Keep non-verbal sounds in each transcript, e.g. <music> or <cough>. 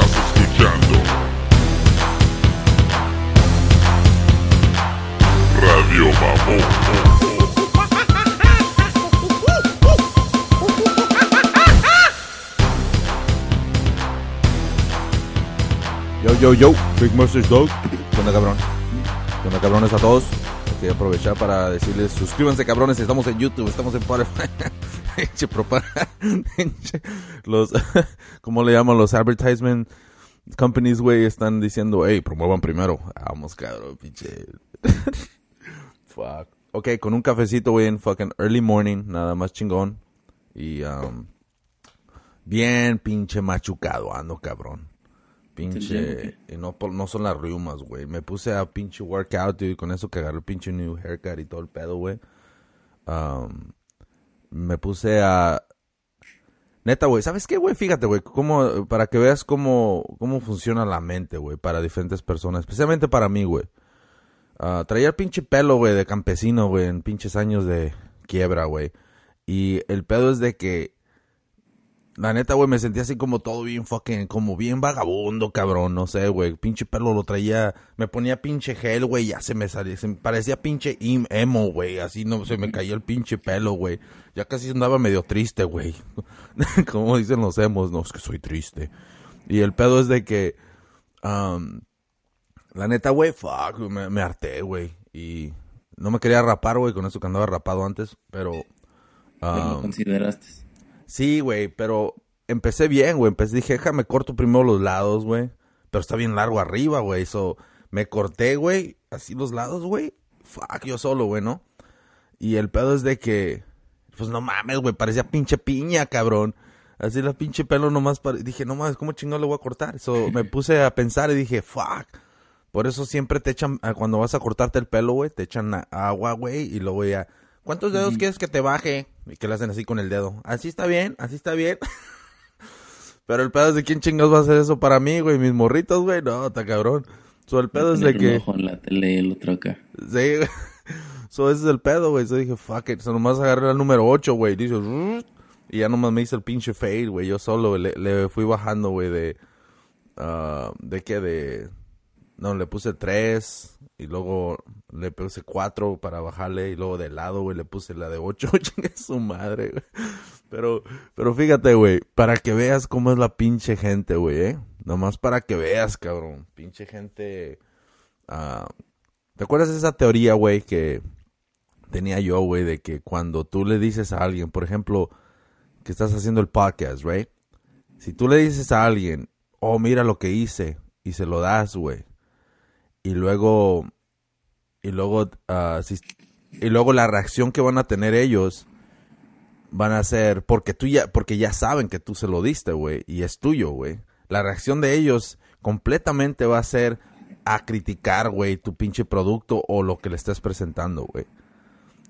Estás escuchando Radio Mamón. Yo, yo, yo, Big Message Dog. ¿Qué onda, cabrón? ¿Qué cabrones a todos? Quiero aprovechar para decirles, suscríbanse, cabrones. Estamos en YouTube, estamos en Spotify. Pinche propaganda. <laughs> Pinche- Los, <laughs> ¿cómo le llaman? Los advertisement companies, güey, están diciendo, hey, promuevan primero. Vamos, cabrón, pinche. <laughs> Fuck. Ok, con un cafecito, güey, en fucking early morning, nada más chingón. Y, um, bien pinche machucado ando, cabrón. Pinche, y no, por- no son las riumas, güey. Me puse a pinche workout, dude, con eso que agarré el pinche new haircut y todo el pedo, güey. Um, me puse a... Neta, güey, ¿sabes qué, güey? Fíjate, güey, para que veas cómo, cómo funciona la mente, güey, para diferentes personas, especialmente para mí, güey. Ah, traía el pinche pelo, güey, de campesino, güey, en pinches años de quiebra, güey. Y el pedo es de que la neta, güey, me sentía así como todo bien fucking, como bien vagabundo, cabrón, no sé, güey. Pinche pelo lo traía, me ponía pinche gel, güey, ya se me salía, se me parecía pinche emo, güey. Así no se me caía el pinche pelo, güey. Ya casi andaba medio triste, güey. <laughs> como dicen los emos, no, es que soy triste. Y el pedo es de que, um, la neta, güey, fuck, me, me harté, güey. Y no me quería rapar, güey, con eso que andaba rapado antes, pero... Consideraste. Sí, güey, pero empecé bien, güey. Empecé, dije, déjame corto primero los lados, güey. Pero está bien largo arriba, güey. So, me corté, güey, así los lados, güey. Fuck, yo solo, güey, ¿no? Y el pedo es de que, pues no mames, güey, parecía pinche piña, cabrón. Así la pinche pelo nomás, pare- dije, no mames, ¿cómo chingado le voy a cortar? So, me <laughs> puse a pensar y dije, fuck. Por eso siempre te echan, ah, cuando vas a cortarte el pelo, güey, te echan agua, güey, y luego ya, ¿cuántos dedos quieres que te baje? Y que le hacen así con el dedo. Así está bien, así está bien. <laughs> Pero el pedo es de quién chingados va a hacer eso para mí, güey, mis morritos, güey, no, está cabrón. So, el pedo es de que... en la tele y el otro acá. Sí, güey. <laughs> So, ese es el pedo, güey. So dije, fuck it. So, nomás agarré el número 8, güey. Dice, y ya nomás me hice el pinche fade, güey. Yo solo le, le fui bajando, güey, de. ah, ¿De qué? De. No, le puse 3. Y luego le puse 4 para bajarle. Y luego de lado, güey, le puse la de 8. <laughs> Chingue su madre, güey. Pero, pero fíjate, güey. Para que veas cómo es la pinche gente, güey, eh. Nomás para que veas, cabrón. Pinche gente. ah, ¿Te acuerdas de esa teoría, güey, que tenía yo, güey, de que cuando tú le dices a alguien, por ejemplo, que estás haciendo el podcast, right? Si tú le dices a alguien, oh, mira lo que hice, y se lo das, güey, y luego, y luego, ah, y luego la reacción que van a tener ellos van a ser, porque tú ya, porque ya saben que tú se lo diste, güey, y es tuyo, güey. La reacción de ellos completamente va a ser a criticar, güey, tu pinche producto o lo que le estés presentando, güey.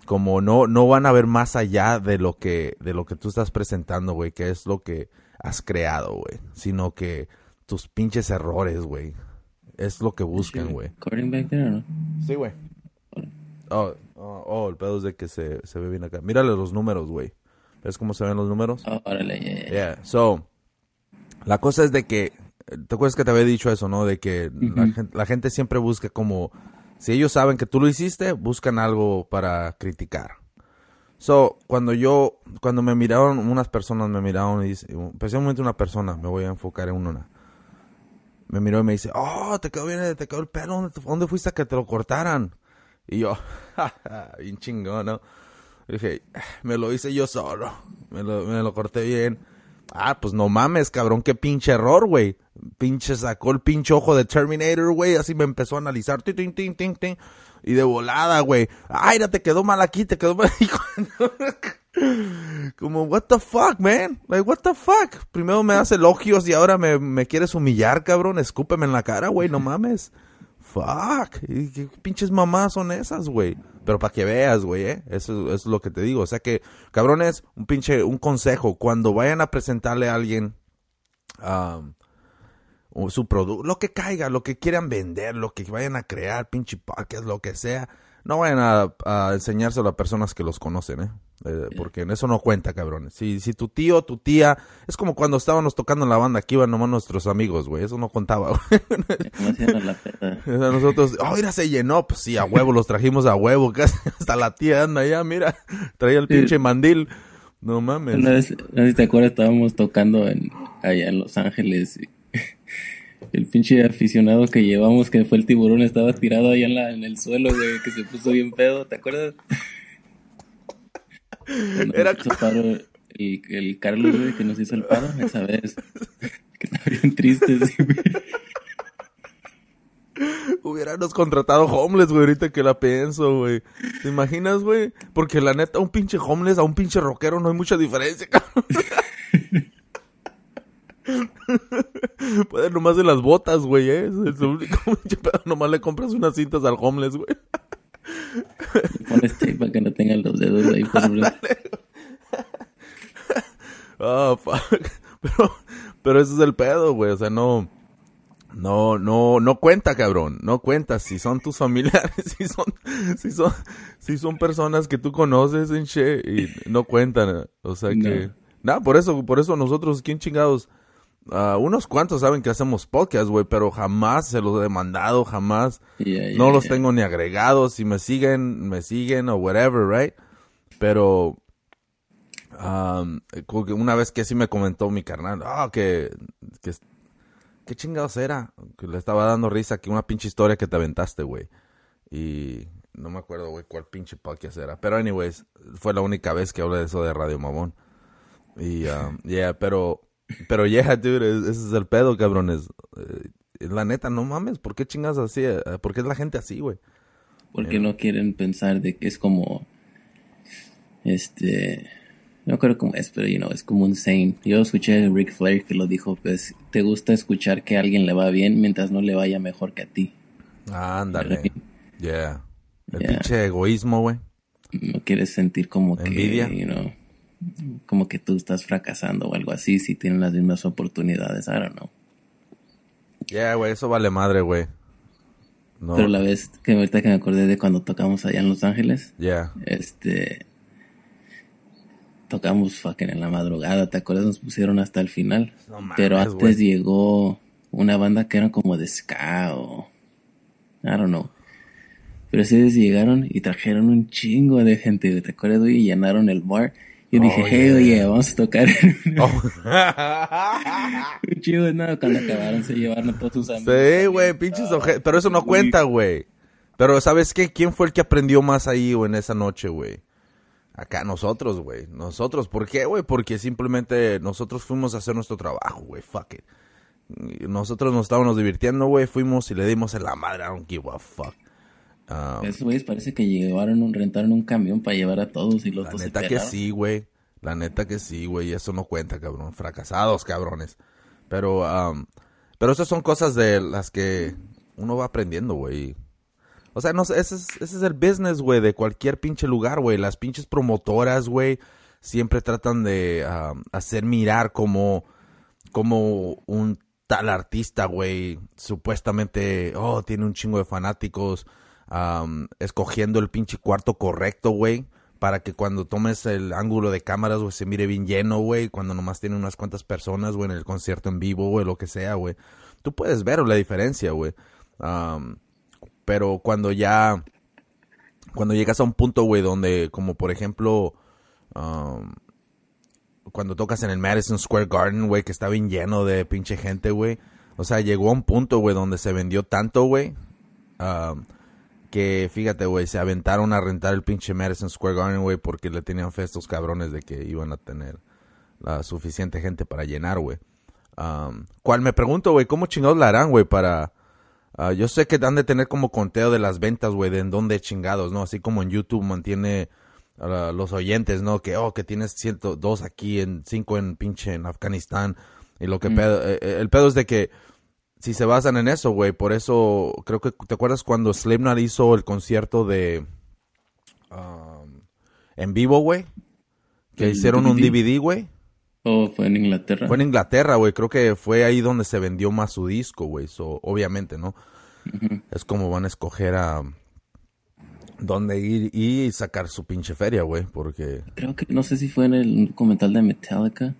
Como no, no van a ver más allá de lo que, de lo que tú estás presentando, güey, que es lo que has creado, güey. Sino que tus pinches errores, güey. Es lo que buscan, güey. ¿Cording back there o no? Sí, güey. Oh, oh, oh, el pedo es de que se, se ve bien acá. Mírale los números, güey. ¿Ves cómo se ven los números? Oh, órale, ya. Yeah, so, la cosa es de que, ¿te acuerdas que te había dicho eso, no? De que la, gente, la gente siempre busca como, si ellos saben que tú lo hiciste, buscan algo para criticar. So, cuando yo, cuando me miraron, unas personas me miraron y dice, especialmente una persona, me voy a enfocar en una. Me miró y me dice, oh, te quedó bien, te quedó el pelo, ¿dónde, dónde fuiste a que te lo cortaran? Y yo, <laughs> bien chingón, ¿no? Dije, "Ah, me lo hice yo solo. Me lo, me lo corté bien. Ah, pues no mames, cabrón, qué pinche error, güey. Pinche sacó el pinche ojo de Terminator, güey. Así me empezó a analizar. Tin. Y de volada, güey. Ay, ya te quedó mal aquí, te quedó mal. <laughs> Como, what the fuck, man? Like, what the fuck? Primero me das elogios y ahora me, me quieres humillar, cabrón. Escúpeme en la cara, güey, no mames. Fuck. ¿Y ¿Qué pinches mamás son esas, güey? Pero para que veas, güey, ¿eh? Eso, es lo que te digo. O sea que, cabrones, un pinche, un consejo. Cuando vayan a presentarle a alguien um, su producto, lo que caiga, lo que quieran vender, lo que vayan a crear, pinche podcast, lo que sea, no vayan a, a enseñárselo a personas que los conocen, ¿eh? Eh, porque en eso no cuenta, cabrones. Si, si tu tío, tu tía, es como cuando estábamos tocando en la banda, aquí iban nomás nuestros amigos, güey, eso no contaba, güey. ¿Cómo la peda? <laughs> Nosotros, oh, mira, se llenó, pues sí, a huevo, los trajimos a huevo, <laughs> casi hasta la tía anda allá, mira, traía el pinche mandil. No mames. Una vez, no sé si te acuerdas, estábamos tocando en, allá en Los Ángeles. y <laughs> el pinche aficionado que llevamos, que fue el tiburón, estaba tirado allá en, la, en el suelo, güey, que se puso bien pedo, ¿te acuerdas? Era- nos hizo paro el, el Carlos, güey, que nos hizo el paro, esa vez. Que estaba bien triste, sí. <laughs> Hubiéramos contratado homeless, güey, ahorita que la pienso, güey. ¿Te imaginas, güey? Porque la neta, un pinche homeless a un pinche rockero no hay mucha diferencia, <laughs> cabrón. Puede nomás de las botas, güey, ¿eh? Es el único <laughs> pinche pedo. Nomás le compras unas cintas al homeless, güey. Pones tape para que no tengan los dedos ahí por <laughs> Ah, fuck. Pero, pero ese es el pedo, güey. O sea, no. No, no, no cuenta, cabrón. No cuenta. Si son tus familiares, <laughs> si son, si son, si son personas que tú conoces en che y no cuentan. O sea que. Nada, por eso, por eso nosotros, ¿quién chingados? Ah, unos cuantos saben que hacemos podcast, güey, pero jamás se los he demandado, jamás. No los tengo ni agregados. Si me siguen, me siguen o whatever, right? Pero um, una vez que sí me comentó mi carnal, ah, que, que, ¿qué chingados era? Que le estaba dando risa que una pinche historia que te aventaste, güey. Y no me acuerdo, güey, cuál pinche podcast era. Pero anyways, fue la única vez que hablé de eso de Radio Mamón. Y, um, yeah, pero, pero yeah, dude, es- ese es el pedo, cabrones. Eh, la neta, no mames, ¿por qué chingas así? Eh, ¿Por qué es la gente así, güey? Porque no quieren pensar de que es como. Este. No creo cómo es, pero you know, es como un saying. Yo escuché a Rick Flair que lo dijo: Pues te gusta escuchar que a alguien le va bien mientras no le vaya mejor que a ti. Ándale. Yeah. El Yeah. pinche egoísmo, güey. No quieres sentir como que. Envidia. You know, como que tú estás fracasando o algo así si tienen las mismas oportunidades. I don't know. Yeah, güey, eso vale madre, güey. No. Pero la vez que ahorita que me acordé de cuando tocamos allá en Los Ángeles. Yeah. Este. Tocamos fucking en la madrugada, ¿te acuerdas? Nos pusieron hasta el final. No mames, Pero antes llegó una banda que era como de ska o. I don't know. Pero ustedes llegaron y trajeron un chingo de gente, ¿te acuerdas? Y llenaron el bar. Yo dije, hey, yeah. oye, vamos a tocar. <laughs> Oh. <laughs> un chingo, no, cuando acabaron se llevaron todos sus amigos. sí, güey, pinches oje- Pero eso no cuenta, güey. Pero, ¿sabes qué? ¿Quién fue el que aprendió más ahí, güey, en esa noche, güey? Acá nosotros, güey. Nosotros. ¿Por qué, güey? Porque simplemente nosotros fuimos a hacer nuestro trabajo, güey. Fuck it. Nosotros nos estábamos divirtiendo, güey. Fuimos y le dimos en la madre. I don't give a fuck. Um, Esos güeyes parece que llevaron un, rentaron un camión para llevar a todos y los La neta que sí, güey. La neta que sí, güey. Eso no cuenta, cabrón. Fracasados, cabrones. Pero, am, pero esas son cosas de las que uno va aprendiendo, güey. O sea, no sé, ese es, ese es el business, güey, de cualquier pinche lugar, güey. Las pinches promotoras, güey, siempre tratan de hacer mirar como, como un tal artista, güey, supuestamente, oh, tiene un chingo de fanáticos, am, escogiendo el pinche cuarto correcto, güey, para que cuando tomes el ángulo de cámaras, güey, se mire bien lleno, güey, cuando nomás tiene unas cuantas personas, güey, en el concierto en vivo, güey, lo que sea, güey. Tú puedes ver la diferencia, güey. Pero cuando ya, cuando llegas a un punto, güey, donde, como por ejemplo, cuando tocas en el Madison Square Garden, güey, que está bien lleno de pinche gente, güey. O sea, llegó a un punto, güey, donde se vendió tanto, güey. um, que fíjate, güey, se aventaron a rentar el pinche Madison Square Garden, güey, porque le tenían fe a estos cabrones de que iban a tener la suficiente gente para llenar, güey. Um, cual me pregunto, güey, ¿cómo chingados la harán, güey, para... ah, yo sé que han de tener como conteo de las ventas, güey, de en dónde chingados, ¿no? Así como en YouTube mantiene a los oyentes, ¿no? Que, oh, que tienes 102 aquí, en 5 en pinche en Afganistán. Y lo que pedo, eh, eh, el pedo es de que si se basan en eso, güey, por eso creo que te acuerdas cuando Slipknot hizo el concierto de um, en vivo, güey, que ¿El hicieron un DVD? DVD, güey. Oh, fue en Inglaterra. Fue en Inglaterra, güey. Creo que fue ahí donde se vendió más su disco, güey. So, obviamente, ¿no? Es como van a escoger a, dónde ir y sacar su pinche feria, güey, porque... Creo que, no sé si fue en el documental de Metallica.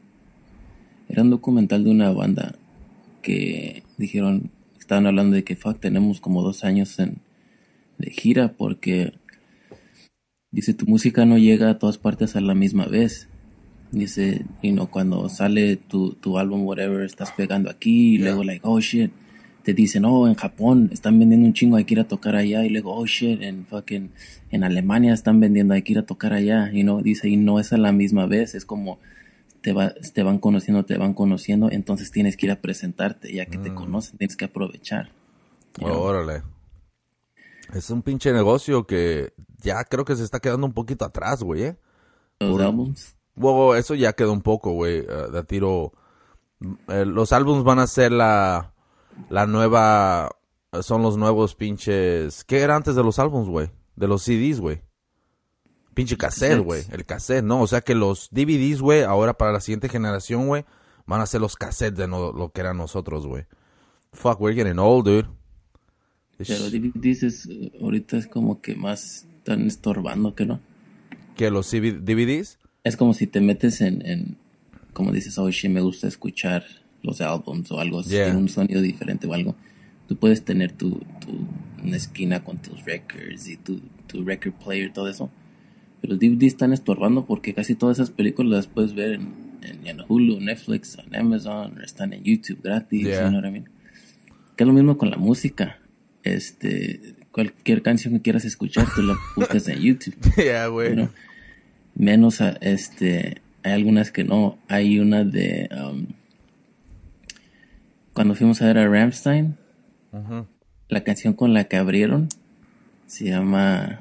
Era un documental de una banda que dijeron, estaban hablando de que, fuck, tenemos como dos años en, de gira porque, dice, tu música no llega a todas partes a la misma vez. Dice, you know, cuando sale tu, tu álbum, whatever, estás pegando aquí, y luego, like, oh shit, te dicen, oh, en Japón están vendiendo un chingo, hay que ir a tocar allá, y luego, oh shit, en fucking, en Alemania están vendiendo, hay que ir a tocar allá, y no, dice, y no es a la misma vez, es como, te, va, te van conociendo, te van conociendo, entonces tienes que ir a presentarte, ya que te conocen, tienes que aprovechar. Órale. Es un pinche negocio que ya creo que se está quedando un poquito atrás, güey, ¿eh? Los álbums, Luego, eso ya quedó un poco, güey, eh, de tiro. eh, los álbumes van a ser la, la nueva, son los nuevos pinches... ¿Qué era antes de los álbumes, güey? De los CDs, güey. Pinche cassette, güey. El cassette, ¿no? O sea que los DVDs, güey, ahora para la siguiente generación, güey, van a ser los cassettes de no- lo que eran nosotros, güey. Fuck, we're getting old, dude. pero DVDs es, eh, ahorita es como que más están estorbando que no. Que los DVDs... Es como si te metes en, en como dices, oh shit, me gusta escuchar los álbums o algo, si Yeah. tiene un sonido diferente o algo. Tú puedes tener tu, tu una esquina con tus records y tu, tu record player, todo eso. Pero los DVDs están estorbando porque casi todas esas películas las puedes ver en, en, en Hulu, Netflix, en Amazon, están en YouTube gratis, Yeah. you know what I mean? Que es lo mismo con la música. Este, cualquier canción que quieras escuchar, tú la <laughs> buscas en YouTube. yeah, güey. Pero menos a, este hay algunas que no hay una de um, cuando fuimos a ver a Ramstein la canción con la que abrieron se llama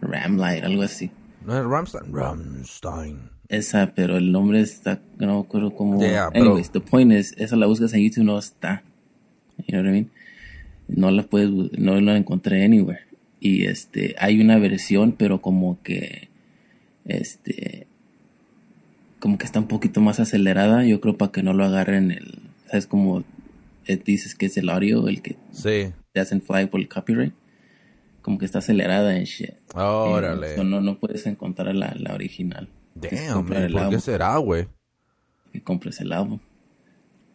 Ramlight algo así. No es Ramstein. Ramstein. esa pero el nombre está no me acuerdo cómo. Yeah, pero- anyways the point is esa la buscas en YouTube no está. You know what I mean no la puedes no la encontré anywhere. Y este hay una versión pero como que este como que está un poquito más acelerada yo creo para que no lo agarren el sabes como eh, dices que es el audio el que Sí. te hacen fly por el copyright como que está acelerada en shit Órale. So, no no puedes encontrar la, la original Damn, man, el ¿por qué será, güey? que compres el álbum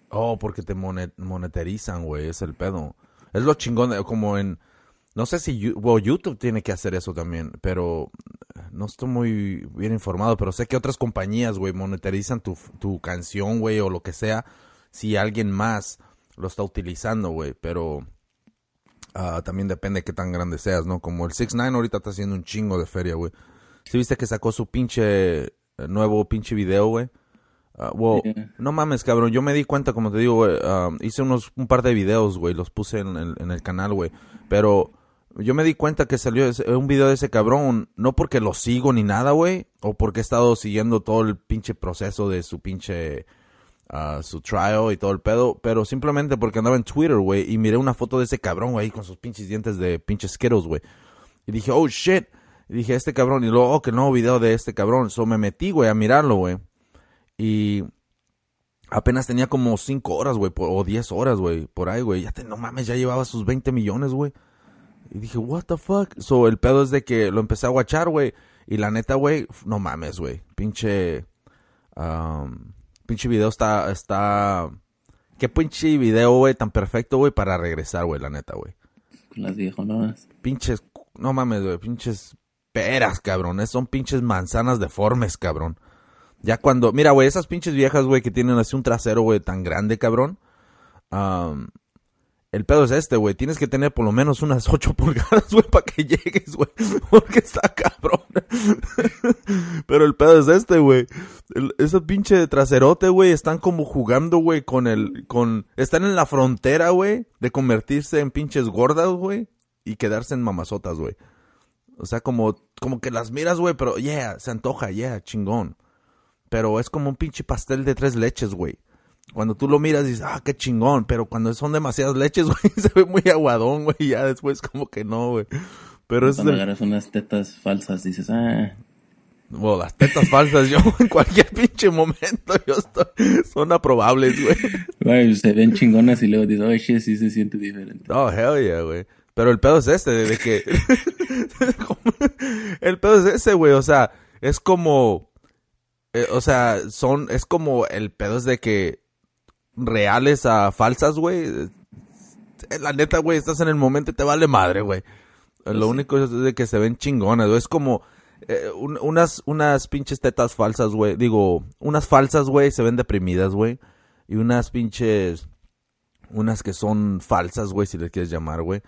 Oh, porque te monet- monetarizan, güey, es el pedo. Es lo chingón, de- como en... No sé si YouTube tiene que hacer eso también, pero no estoy muy bien informado, pero sé que otras compañías, güey, monetarizan tu, tu canción, güey, o lo que sea, si alguien más lo está utilizando, güey, pero ah, también depende de qué tan grande seas, ¿no? Como el 6 9 ahorita está haciendo un chingo de feria, güey. ¿Sí viste que sacó su pinche eh, nuevo pinche video, güey? Wow, Yeah. no mames, cabrón. Yo me di cuenta, como te digo, güey. um, hice unos, un par de videos, güey. Los puse en el, en el canal, güey. Pero yo me di cuenta que salió ese- un video de ese cabrón. No porque lo sigo ni nada, güey. O porque he estado siguiendo todo el pinche proceso de su pinche. Ah, su trial y todo el pedo. Pero simplemente porque andaba en Twitter, güey. Y miré una foto de ese cabrón, güey. Con sus pinches dientes de pinches Skittles, güey. Y dije, oh shit. Y dije, este cabrón. Y luego, oh, que nuevo video de este cabrón. So me metí, güey, a mirarlo, güey. Y apenas tenía como 5 horas, güey, o 10 horas, güey, por ahí, güey. Ya te, no mames, ya llevaba sus 20 millones, güey. Y dije, what the fuck? So, el pedo es de que lo empecé a guachar, güey. Y la neta, güey, no mames, güey. Pinche. Pinche video está. está Qué pinche video, güey, tan perfecto, güey, para regresar, güey, la neta, güey. las viejonas Pinches. No mames, güey, pinches peras, cabrón. es- Son pinches manzanas deformes, cabrón. Ya cuando, mira, güey, esas pinches viejas, güey, que tienen así un trasero, güey, tan grande, cabrón. am, el pedo es este, güey. Tienes que tener por lo menos unas <laughs> 8 pulgadas, güey, para que llegues, güey. <laughs> Porque está cabrón. <laughs> Pero el pedo es este, güey. Ese pinche traserote, güey, están como jugando, güey, con el, con, están en la frontera, güey, de convertirse en pinches gordas, güey, y quedarse en mamazotas, güey. O sea, como, como que las miras, güey, pero, yeah, se antoja, yeah, chingón. Pero es como un pinche pastel de tres leches, güey. Cuando tú lo miras dices, ah, qué chingón. Pero cuando son demasiadas leches, <laughs> güey, se ve muy aguadón, güey. Ya después como que no, güey. Pero es cuando agarras unas tetas falsas dices ah Bueno, las tetas falsas, yo en cualquier pinche momento, yo estoy, son aprobables, güey. güey, se ven chingonas y luego dices oh shit sí se siente diferente Oh, hell yeah, güey. Pero el pedo es este, de que... <laughs> el pedo es ese, güey, o sea, es como... eh, o sea, son... Es como el pedo es de que... Reales a falsas, güey. eh, La neta, güey, estás en el momento y te vale madre, güey. Eh, Lo sí. único es de que se ven chingonas, güey. Es como... eh, un- unas, unas pinches tetas falsas, güey. Digo, unas falsas, güey, se ven deprimidas, güey. Y unas pinches... Unas que son falsas, güey, si les quieres llamar, güey.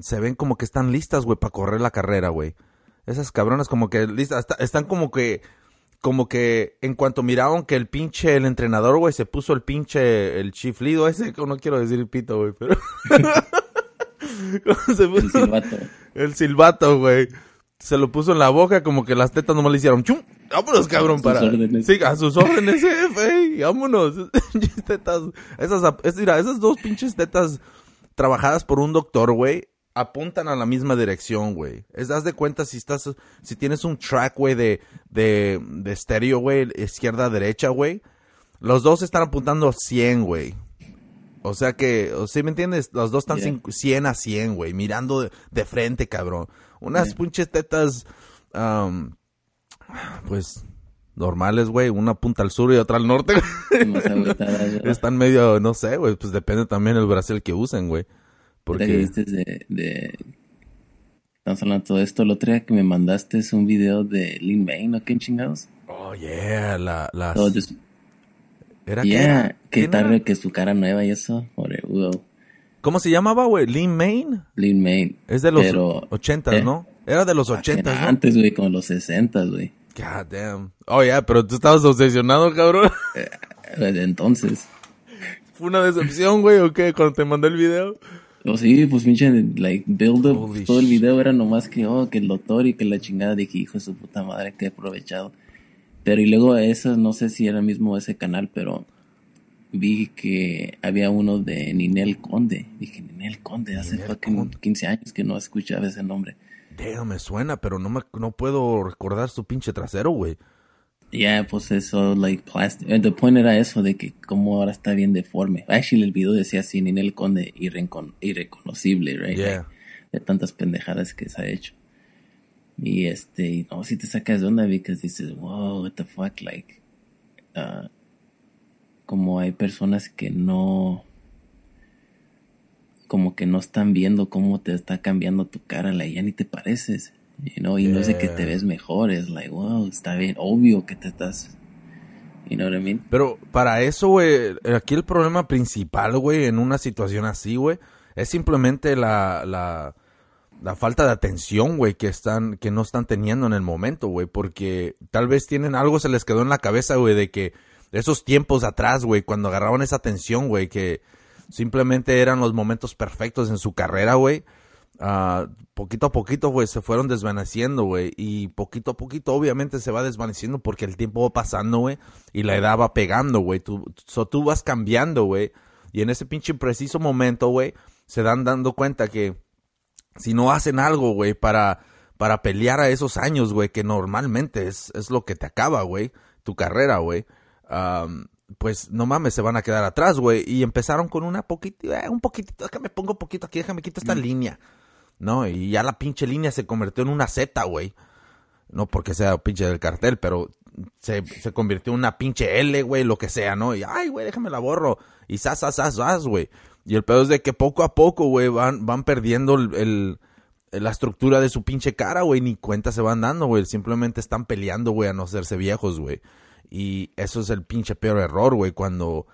se ven como que están listas, güey, para correr la carrera, güey. Esas cabronas como que listas, está- están como que... Como que en cuanto miraron que el pinche, el entrenador, güey, se puso el pinche, el chiflido ese, que no quiero decir el pito, güey, pero... <laughs> ¿Cómo se El puso? silbato. El silbato, güey. Se lo puso en la boca, como que las tetas nomás le hicieron chum. Vámonos, cabrón, sus para. órdenes. Sí, a sus órdenes, <laughs> jefe. y Vámonos. <laughs> Tetas. Esas, es, mira, esas dos pinches tetas trabajadas por un doctor, güey, apuntan a la misma dirección, güey. Es, haz de cuenta si estás, si tienes un track, güey, de, de, de estéreo, güey, izquierda, derecha, güey. Los dos están apuntando a 100, güey. O sea que, ¿sí me entiendes? Los dos están Yeah. cin- 100 a 100, güey, mirando de, de frente, cabrón. Unas Yeah. pinches tetas, am, pues, normales, güey. Una punta al sur y otra al norte. Están medio, no sé, güey. Pues depende también el brasil que usen, güey. Porque, viste de, de... Estamos hablando de todo esto. El otro día que me mandaste es un video de Lin May, ¿no? ¿Qué chingados? oh, yeah, la, las... Todo des- ¿Era qué Yeah, era? que ¿Quién tal era? que su cara nueva y eso. Ore- wow. ¿Cómo se llamaba, güey? Lin Main. Lin May. Es de los Pero, 80, eh, ¿no? Era de los Era 80, ¿no? Antes, güey, como los 60, güey. God damn. Oh, yeah, pero tú estabas obsesionado, cabrón. Desde entonces. ¿Fue una decepción, güey, o qué? Cuando te mandé el video. O sí, pues pinche, like, build up, Holy todo el video era nomás que, oh, que el doctor y que la chingada, dije, hijo de su puta madre, que aprovechado. Pero y luego eso, no sé si era mismo ese canal, pero vi que había uno de Ninel Conde. Dije, Ninel Conde, hace Ninel fucking Conde. 15 años que no escuchaba ese nombre. Damn, me suena, pero no me, no puedo recordar su pinche trasero, güey. Ya, pues eso, like, plastic. eh, The point era eso, de que como ahora está bien deforme. Actually, el video decía así, Ninel Conde, irrecon- irreconocible, right? Yeah. Like, de tantas pendejadas que se ha hecho. Y este, no, si te sacas de onda, because dices, wow, what the fuck, like, ah, como hay personas que no, como que no están viendo cómo te está cambiando tu cara, like, ya ni te pareces, you know, y no de que te ves mejor, es like, wow, está bien, obvio que te estás, you know what I mean? Pero para eso, güey, aquí el problema principal, güey, en una situación así, güey, es simplemente la, la, la falta de atención, güey, que están, que no están teniendo en el momento, güey, porque tal vez tienen algo se les quedó en la cabeza, güey, de que esos tiempos atrás, güey, cuando agarraban esa atención, güey, que simplemente eran los momentos perfectos en su carrera, güey. Ah, poquito a poquito, güey, se fueron desvaneciendo, güey. Y poquito a poquito, obviamente, se va desvaneciendo porque el tiempo va pasando, güey. Y la edad va pegando, güey. Tú, so, tú vas cambiando, güey. Y en ese pinche preciso momento, güey, se dan dando cuenta que si no hacen algo, güey, para, para pelear a esos años, güey, que normalmente es, es lo que te acaba, güey, tu carrera, güey. am, pues no mames, se van a quedar atrás, güey. Y empezaron con una poquitito, un poquitito, déjame pongo un poquito aquí, déjame quito esta línea. No, y ya la pinche línea se convirtió en una Z, güey. No porque sea pinche del cartel, pero se, se convirtió en una pinche L, güey, lo que sea, ¿no? Y, ay, güey, déjame la borro. Y sas, sas, sas, sas, güey. Y el pedo es de que poco a poco, güey, van, van perdiendo el, el- la estructura de su pinche cara, güey. Ni cuenta se van dando, güey. Simplemente están peleando, güey, a no hacerse viejos, güey. Y eso es el pinche peor error, güey, cuando,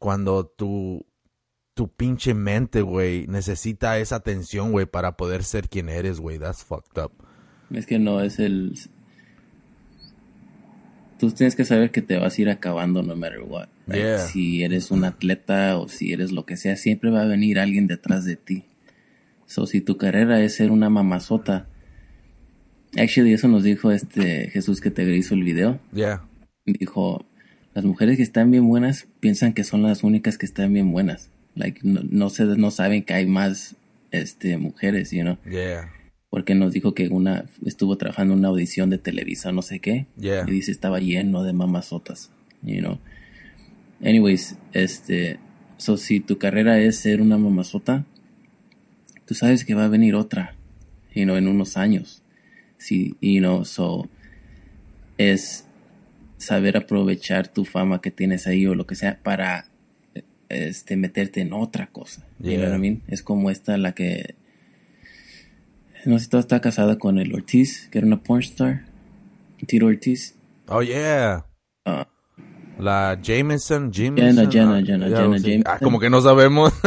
cuando tu, tu pinche mente, güey, necesita esa atención, güey, para poder ser quien eres, güey. That's fucked up. Es que no es el. Tú tienes que saber que te vas a ir acabando no matter what. right? Yeah. Si eres un atleta o si eres lo que sea, siempre va a venir alguien detrás de ti. So, si tu carrera es ser una mamazota. Actually, eso nos dijo este Jesús que te hizo el video. Yeah. Dijo: Las mujeres que están bien buenas piensan que son las únicas que están bien buenas. Like, no, no, se, no saben que hay más este, mujeres, you know Yeah. porque nos dijo que una estuvo trabajando en una audición de Televisa, no sé qué, Yeah. y dice estaba lleno de mamazotas, you know. Anyways, este, so si tu carrera es ser una mamazota, tú sabes que va a venir otra, you know, en unos años. Sí, you know, so es saber aprovechar tu fama que tienes ahí o lo que sea para este meterte en otra cosa. You know Yeah. what I mean? Es como esta la que no sé si está casada con el Ortiz, que era una porn star. Tito Ortiz. Oh, yeah. Ah. La Jameson, Jameson. Jenna, Jenna, Jenna, Jenna sé. Jameson. Ah, como que no sabemos. <laughs>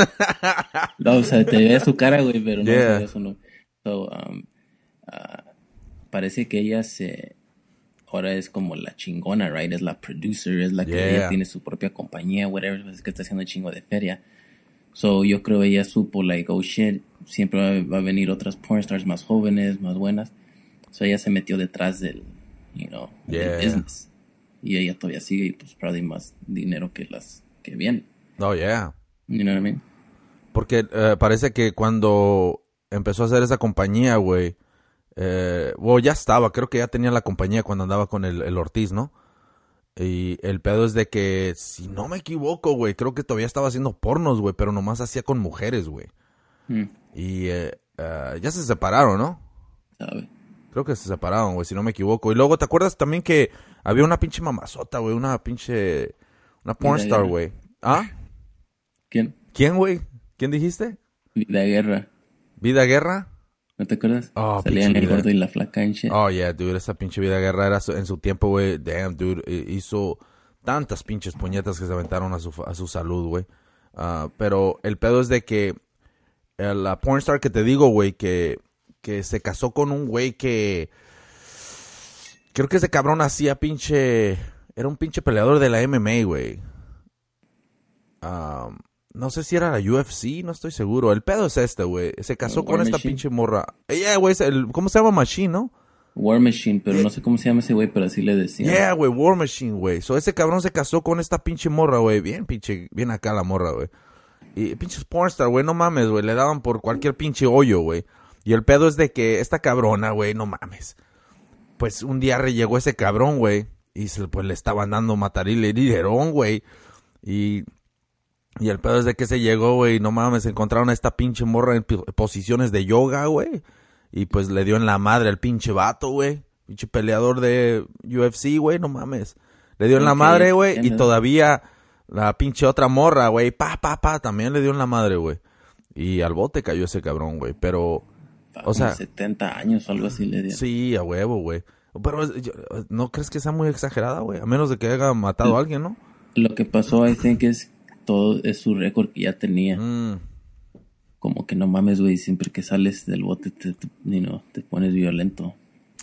No, o sea, te ve su cara, güey, pero no Yeah. su nombre. So, um, ah, parece que ella se ahora es como la chingona, right? Es la producer, es la que Yeah. ella tiene su propia compañía, whatever, es que está haciendo chingo de feria. So, yo creo ella supo, like, oh shit, siempre va, va a venir otras porn stars más jóvenes, más buenas. So, ella se metió detrás del, you know, Yeah. del business. Y ella todavía sigue y pues probably más dinero que las que vienen. oh, yeah. You know what I mean? Porque eh, parece que cuando empezó a hacer esa compañía, güey, eh, bueno, ya estaba, creo que ya tenía la compañía cuando andaba con el, el Ortiz, ¿no? Y el pedo es de que, si no me equivoco, güey, creo que todavía estaba haciendo pornos, güey, pero nomás hacía con mujeres, güey. Mm, Y eh, eh, ya se separaron, ¿no? ¿sabe? Creo que se separaron, güey, si no me equivoco. Y luego, ¿te acuerdas también que había una pinche mamazota, güey? Una pinche... Una pornstar, güey. ¿Ah? ¿Quién? ¿Quién, güey? ¿Quién dijiste? Vida Guerra. ¿Vida Guerra? ¿No te acuerdas? Oh, Salían pinche el Vida. gordo y la flaca en shit. Oh, yeah, dude, esa pinche vida guerra era su- en su tiempo, güey. Damn, dude, hi- hizo tantas pinches puñetas que se aventaron a su, a su salud, güey. Ah, pero el pedo es de que eh, la pornstar que te digo, güey, que, que se casó con un güey que... Creo que ese cabrón hacía pinche... Era un pinche peleador de la MMA, güey. Ah, no sé si era la UFC, no estoy seguro. El pedo es este, güey. Se casó con esta pinche morra. Ella, güey, es el- ¿cómo se llama? Machine, ¿no? War Machine, pero no sé cómo se llama ese güey, pero así le decían. Yeah, güey, War Machine, güey. So, ese cabrón se casó con esta pinche morra, güey. Bien, pinche, bien acá la morra, güey. Y pinches pornstar, güey, no mames, güey. Le daban por cualquier pinche hoyo, güey. Y el pedo es de que esta cabrona, güey, no mames. Pues un día llegó ese cabrón, güey. Y se, pues le estaban dando matarile y güey. Y, y el pedo es de que se llegó, güey. No mames, encontraron a esta pinche morra en posiciones de yoga, güey. Y pues le dio en la madre al pinche vato, güey. Pinche peleador de UFC, güey, no mames. Le dio en la madre, güey. Y todavía la pinche otra morra, güey. Pa, pa, pa, también le dio en la madre, güey. Y al bote cayó ese cabrón, güey. Pero, o sea- como 70 años o algo así le dieron. sí, a huevo, güey. Pero, ¿no crees que sea muy exagerada, güey? A menos de que haya matado a alguien, ¿no? Lo que pasó, I think, es todo es su récord que ya tenía. Mm, Como que no mames, güey, siempre que sales del bote te, te, you know, te pones violento.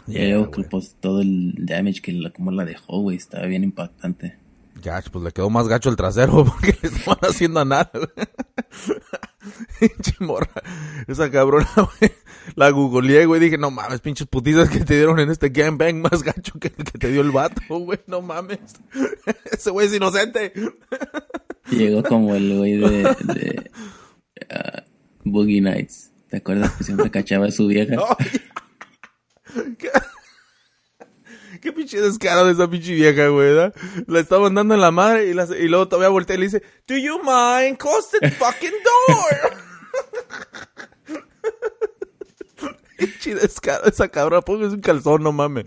Yeah, luego que, pues, todo el damage que la, como la dejó, güey, estaba bien impactante. Gacho, pues le quedó más gacho el trasero <laughs> porque le estaban haciendo nada, güey. <laughs> Pinche morra. Esa cabrona, <laughs> güey. La googleé, güey. Dije, no mames, pinches putizas que te dieron en este gangbang más gacho que el que te dio el vato, güey. No mames. Ese güey es inocente. Llegó como el güey de, ah, Boogie Nights. ¿Te acuerdas que siempre cachaba a su vieja? <laughs> ¿Qué? Qué pinche descaro de esa pinche vieja, güey. La estaban dando en la madre y, la- y luego todavía voltea y le dice, Do you mind? Close the fucking door. <laughs> pinche descaro de esa cabra, póngase un calzón, no mames.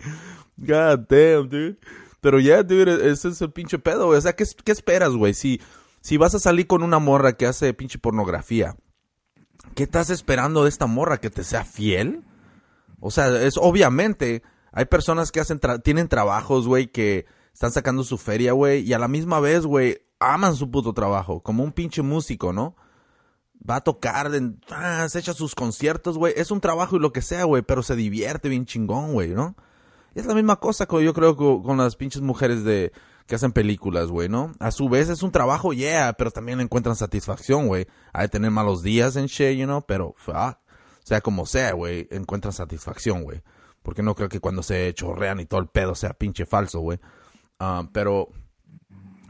God damn, dude. Pero ya, dude, ese es el pinche pedo, güey. O sea, ¿qué, qué esperas, güey? Si, si vas a salir con una morra que hace pinche pornografía, ¿qué estás esperando de esta morra? ¿Que te sea fiel? O sea, es obviamente, hay personas que hacen tra- tienen trabajos, güey, que están sacando su feria, güey, y a la misma vez, güey, aman su puto trabajo, como un pinche músico, ¿no? Va a tocar, en- ah, se echa sus conciertos, güey, es un trabajo y lo que sea, güey, pero se divierte bien chingón, güey, ¿no? Es la misma cosa, co- yo creo, co- con, las pinches mujeres de que hacen películas, güey, ¿no? A su vez es un trabajo, yeah, pero también encuentran satisfacción, güey. Hay de tener malos días en shit, you know, pero, fuck. Sea como sea, güey, encuentran satisfacción, güey. Porque no creo que cuando se chorrean y todo el pedo sea pinche falso, güey. Ah, pero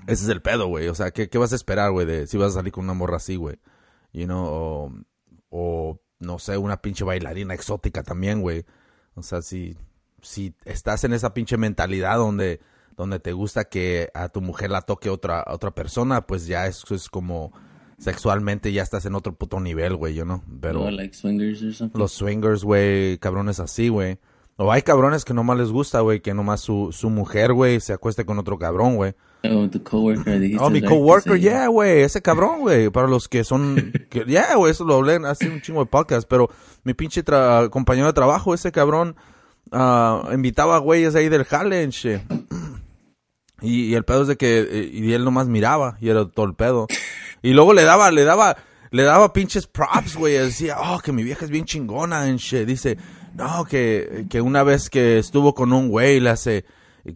ese es el pedo, güey. O sea, ¿qué, qué vas a esperar, güey? De si vas a salir con una morra así, güey. You know, o, o, no sé, una pinche bailarina exótica también, güey. O sea, si, si estás en esa pinche mentalidad donde, donde te gusta que a tu mujer la toque otra, otra persona, pues ya eso es como sexualmente ya estás en otro puto nivel, güey, yo no. Pero No, like swingers or something. los swingers, güey, cabrones así, güey. O hay cabrones que nomás les gusta, güey, que nomás su, su mujer, güey, se acueste con otro cabrón, güey. Oh, tu coworker, dijiste, Oh, mi coworker, yeah, güey, ese cabrón, güey, para los que son, <laughs> que, yeah, güey, eso lo hablé hace un chingo de podcast, pero mi pinche compañero de trabajo, ese cabrón, ah, invitaba a güeyes ahí del shit. Y, y el pedo es de que, eh, y él nomás miraba, y era todo el pedo. Y luego le daba, le daba, le daba pinches props, güey, decía, oh, que mi vieja es bien chingona, and shit. Dice, no, que, que una vez que estuvo con un güey, le hace,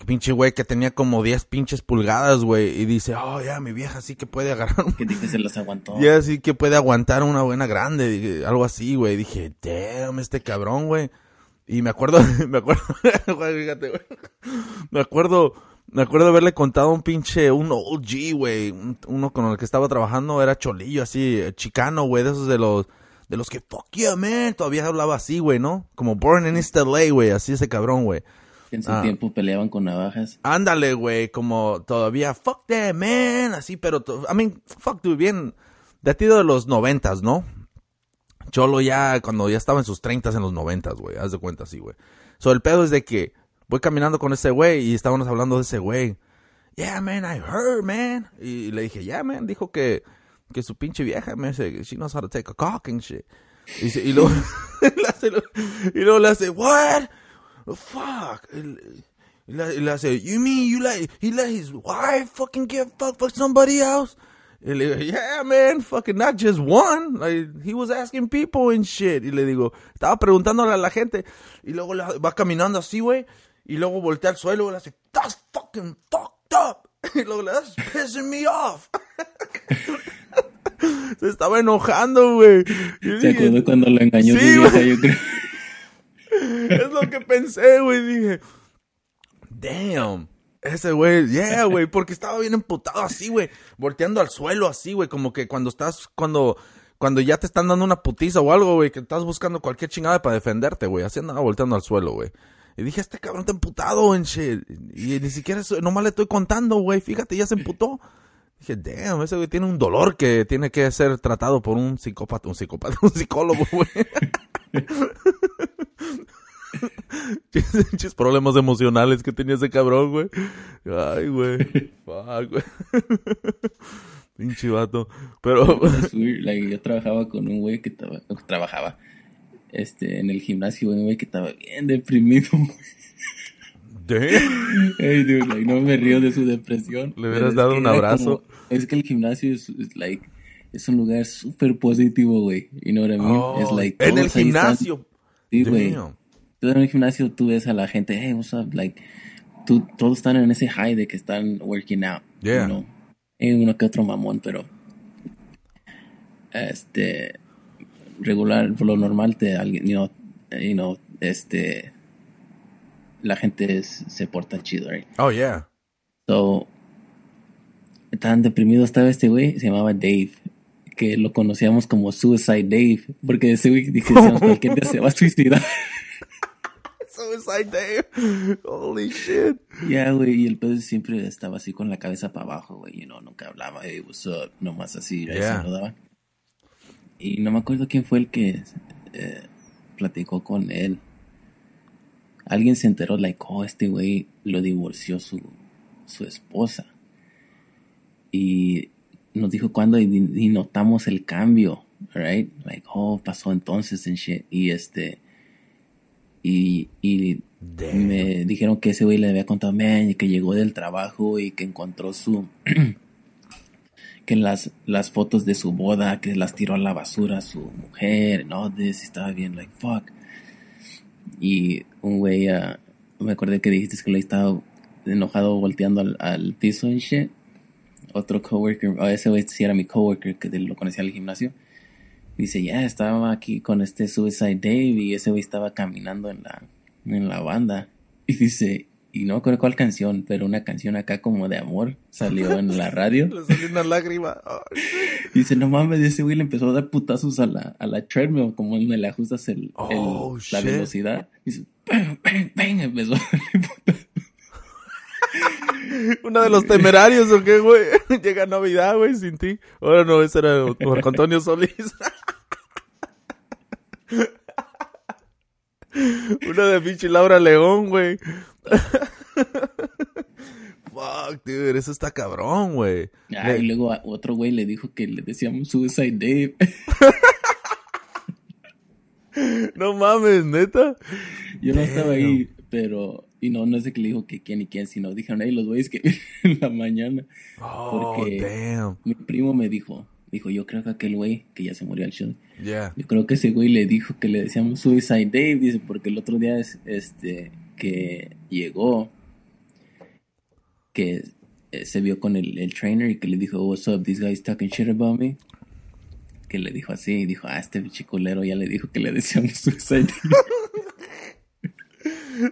pinche güey que tenía como 10 pinches pulgadas, güey, y dice, oh, ya, mi vieja sí que puede agarrar un... Que dije se las aguantó. <laughs> Ya sí que puede aguantar una buena grande, algo así, güey. Dije, damn, este cabrón, güey. Y me acuerdo, <laughs> me acuerdo, <laughs> fíjate, güey. Me acuerdo, me acuerdo haberle contado a un pinche, un OG, güey. un- Uno con el que estaba trabajando era cholillo, así, chicano, güey, de esos de los, de los que, fuck yeah, man. Todavía hablaba así, güey, ¿no? Como born in East LA, güey, así ese cabrón, güey. En su Ah. tiempo peleaban con navajas. Ándale, güey, como todavía, fuck that, man, así, pero, I mean, fuck, dude, bien, de ti de los noventas, ¿no? Cholo ya, cuando ya estaba en sus treintas en los noventas, güey, haz de cuenta así, güey. So, el pedo es de que voy caminando con ese güey y estábamos hablando de ese güey. Yeah, man, I heard, man. Y le dije, yeah, man, dijo que, que su pinche vieja, me dice, she knows how to take a cock and shit. Y, dice- y luego, <laughs> le hace, y luego le hace, what? Fuck. Y- le, y le hace, you mean you let, he let his wife fucking get fucked for somebody else? Y le digo, yeah, man, fucking not just one. Like, he was asking people and shit. Y le digo, estaba preguntándole a la gente. Y luego le- va caminando así, güey. Y luego voltea al suelo y le hace, that's fucking fucked up. <laughs> Y luego le that's pissing me off. <laughs> Se estaba enojando, güey. Se acordó cuando lo engañó Sí, su vieja, yo creo. <laughs> es lo que pensé, güey. Dije, damn. Ese güey, yeah, güey, porque estaba bien emputado así, güey, volteando al suelo así, güey, como que cuando estás, cuando, cuando ya te están dando una putiza o algo, güey, que estás buscando cualquier chingada para defenderte, güey, así andaba volteando al suelo, güey. Y dije, este cabrón está emputado, en shit. Y ni siquiera, nomás le estoy contando, güey, fíjate, ya se emputó. Dije, damn, ese güey tiene un dolor que tiene que ser tratado por un psicópata, un psicópata, <laughs> un psicólogo, güey. <laughs> Problemas emocionales que tenía ese cabrón, güey. Ay, güey. Fuck, güey. <laughs> Pinche. Pero. Like, yo trabajaba con un güey que trabajaba este, en el gimnasio, güey que estaba bien deprimido. damn. Hey, dude, like, no me río de su depresión. Le hubieras dado un abrazo. como- es que el gimnasio es, es, like, es un lugar súper positivo, güey. You know what I mean? Oh, es like, en el ahí están- gimnasio. Sí, güey. Tú en el gimnasio tú ves a la gente, hey, what's up? Like, tú, todos están en ese high de que están working out. Yeah. You know? Hay uno que otro mamón, pero este regular, por lo normal te alguien, you know, you know, este la gente es- se porta chido, right? Oh, yeah. So, tan deprimido estaba este güey, se llamaba Dave, que lo conocíamos como Suicide Dave, porque ese güey dije, "Decíamos, cualquier día se va a suicidar. <laughs> Suicide Dave. Holy shit. Ya, güey, y el pedo siempre estaba así con la cabeza para abajo, güey, you know, nunca hablaba, hey, what's up, nomás así, Yeah. saludaba. Y no me acuerdo quién fue el que eh, platicó con él. Alguien se enteró, like, oh, este güey lo divorció su, su esposa. Y nos dijo cuándo y, y notamos el cambio, right? Like, oh, pasó entonces en shit. Y este, y, y Damn. me dijeron que ese güey le había contado, man, que llegó del trabajo y que encontró su, <clears throat> que las, las fotos de su boda, que las tiró a la basura su mujer, no, this, estaba bien, like, fuck. Y un güey, ah, me acordé que dijiste que le estaba enojado volteando al, al piso y shit. Otro coworker, oh, ese güey sí era mi coworker que lo conocía el gimnasio. Dice, ya, estaba aquí con este Suicide Dave y ese güey estaba caminando en la, en la banda. <laughs> Y dice, y no me acuerdo cuál canción, pero una canción acá como de amor salió en la radio. <laughs> Le salió una lágrima. <laughs> Dice, no mames, ese güey le empezó a dar putazos a la, a la treadmill, como donde le ajustas el, el- Oh, la velocidad. Dice, bang, bang, bang, empezó a darle putazos. Uno de los temerarios, ¿o qué, güey? <laughs> Llega Navidad, güey, sin ti. Ahora no, ese era Marco Antonio Solís. Uno de pinche Laura León, güey. Fuck, dude, eso está cabrón, güey. Ah, y luego a- otro güey le dijo que le decíamos Suicide Dave. <laughs> No mames, neta. Yo no estaba ahí, pero. Y no, no es de que le dijo que quién y quién, sino dijeron, hey, los güeyes que <laughs> en la mañana. Oh, Porque- damn. Mi primo me dijo, dijo, yo creo que aquel güey, que ya se murió al show, Yeah. yo creo que ese güey le dijo que le decíamos Suicide Dave, dice, porque el otro día, es- este, que llegó, que eh, se vio con el, el trainer y que le dijo, what's up, this guy's talking shit about me. Que le dijo así, y dijo, ah, este chicolero ya le dijo que le decíamos Suicide. <laughs>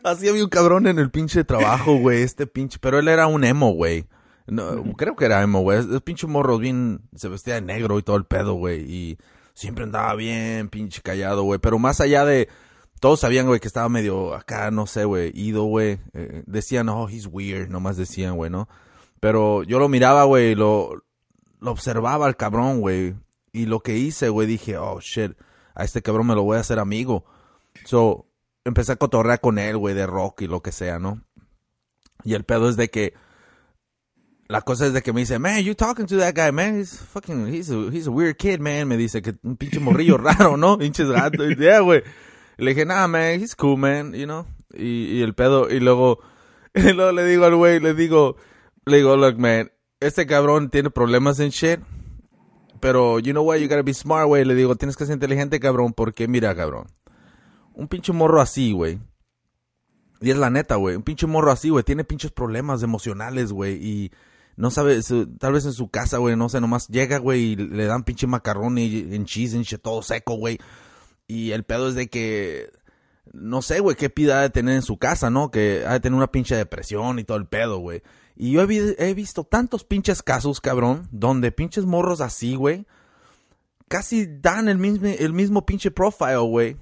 Así había un cabrón en el pinche trabajo, güey, este pinche, pero él era un emo, güey. No, creo que era emo, güey. Es, es pinche morro bien, se vestía de negro y todo el pedo, güey. Y siempre andaba bien, pinche callado, güey. Pero más allá de, todos sabían, güey, que estaba medio acá, no sé, güey, ido, güey. Eh, decían, oh, he's weird, nomás decían, güey, ¿no? Pero yo lo miraba, güey, lo, lo observaba al cabrón, güey. Y lo que hice, güey, dije, oh, shit, a este cabrón me lo voy a hacer amigo. So, empecé a cotorrear con él, güey, de rock y lo que sea, ¿no? Y el pedo es de que la cosa es de que me dice, man, you talking to that guy, man, he's fucking, he's a, he's a weird kid, man. Me dice que un pinche morrillo <laughs> raro, ¿no? Pinches gatos. <laughs> Y, Yeah, güey. Le dije, nah, man, he's cool, man, you know? Y, y el pedo, y luego, <laughs> y luego le digo al güey, le digo, le digo, look, man, este cabrón tiene problemas en shit. Pero, you know what, you gotta be smart, güey. Le digo, tienes que ser inteligente, cabrón, porque mira, cabrón. Un pinche morro así, güey. Y es la neta, güey. Un pinche morro así, güey. Tiene pinches problemas emocionales, güey. Y no sabe, tal vez en su casa, güey, no sé, nomás llega, güey, y le dan pinche macarrón y en cheese, en shit, todo seco, güey. Y el pedo es de que, no sé, güey, qué pida de tener en su casa, ¿no? Que ha de tener una pinche depresión y todo el pedo, güey. Y yo he, he visto tantos pinches casos, cabrón, donde pinches morros así, güey, casi dan el mismo, el mismo pinche profile, güey,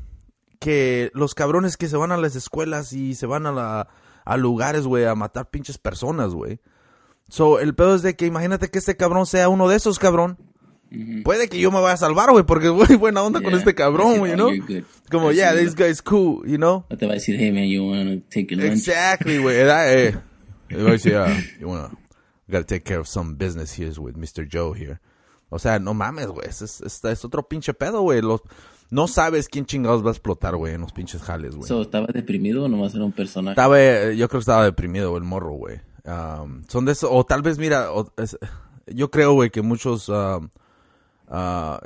que los cabrones que se van a las escuelas y se van a, la, a lugares, güey, a matar pinches personas, güey. So, el pedo es de que imagínate que este cabrón sea uno de esos, cabrón. Puede que yo me vaya a salvar, güey, porque, güey, buena onda con Yeah. este cabrón, güey, "Oh, ¿no? you're good". Como, yeah, this guy's cool, you know? No te va a decir, hey man, you wanna take your lunch. Exactly, güey. Eh. Voy a decir, ah, you wanna, gotta take care of some business here with Mr. Joe here. O sea, no mames, güey. Es, es, es- es otro pinche pedo, güey. Los, no sabes quién chingados va a explotar, güey, en los pinches jales, güey. So, ¿Estaba deprimido o nomás era un personaje? Estaba, eh, yo creo que estaba deprimido el morro, güey. Um, son de eso, o tal vez, mira, o- es- yo creo, güey, que muchos, um, ah,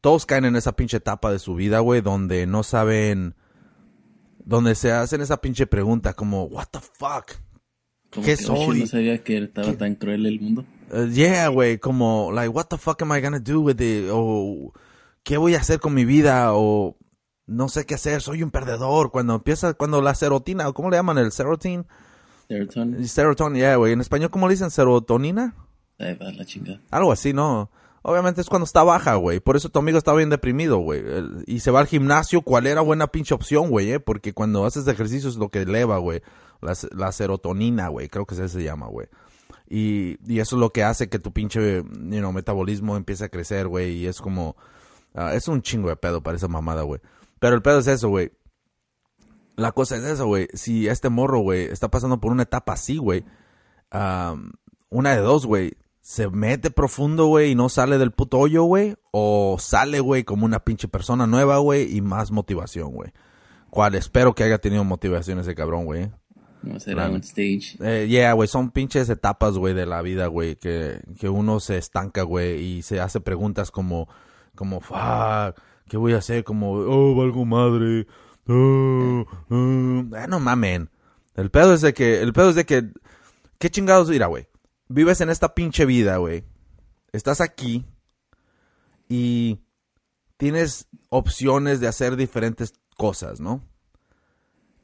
todos caen en esa pinche etapa de su vida, güey, donde no saben, donde se hacen esa pinche pregunta como, what the fuck? ¿qué que, oh, soy? no sabía que estaba tan cruel el mundo. Uh, yeah, güey, como, like, what the fuck am I gonna do with it? O, ¿qué voy a hacer con mi vida? O, no sé qué hacer, soy un perdedor. Cuando empieza, cuando la serotina, ¿cómo le llaman? El serotin? Serotonin, Serotonin, yeah, güey. En español, ¿cómo le dicen? ¿Serotonina? ahí va la chingada. Algo así, ¿no? Obviamente es cuando está baja, güey. Por eso tu amigo está bien deprimido, güey. Y se va al gimnasio, ¿cuál era buena pinche opción, güey? Eh? Porque cuando haces ejercicio es lo que eleva, güey. La, la serotonina, güey. Creo que ese se llama, güey. Y, y eso es lo que hace que tu pinche, you know, metabolismo empiece a crecer, güey. Y es como... ah, es un chingo de pedo para esa mamada, güey. Pero el pedo es eso, güey. La cosa es eso, güey. Si este morro, güey, está pasando por una etapa así, güey. una de dos, güey. Se mete profundo, güey, y no sale del puto hoyo, güey. O sale, güey, como una pinche persona nueva, güey, y más motivación, güey. Cual espero que haya tenido motivación ese cabrón, güey. No será un stage. Eh, yeah, güey, son pinches etapas, güey, de la vida, güey, que, que uno se estanca, güey, y se hace preguntas como, como, fuck, ¿qué voy a hacer? Como, oh, valgo madre, oh, oh". Eh, no mamen. El pedo es de que, el pedo es de que, ¿qué chingados mira, güey? Vives en esta pinche vida, güey. Estás aquí y tienes opciones de hacer diferentes cosas, ¿no?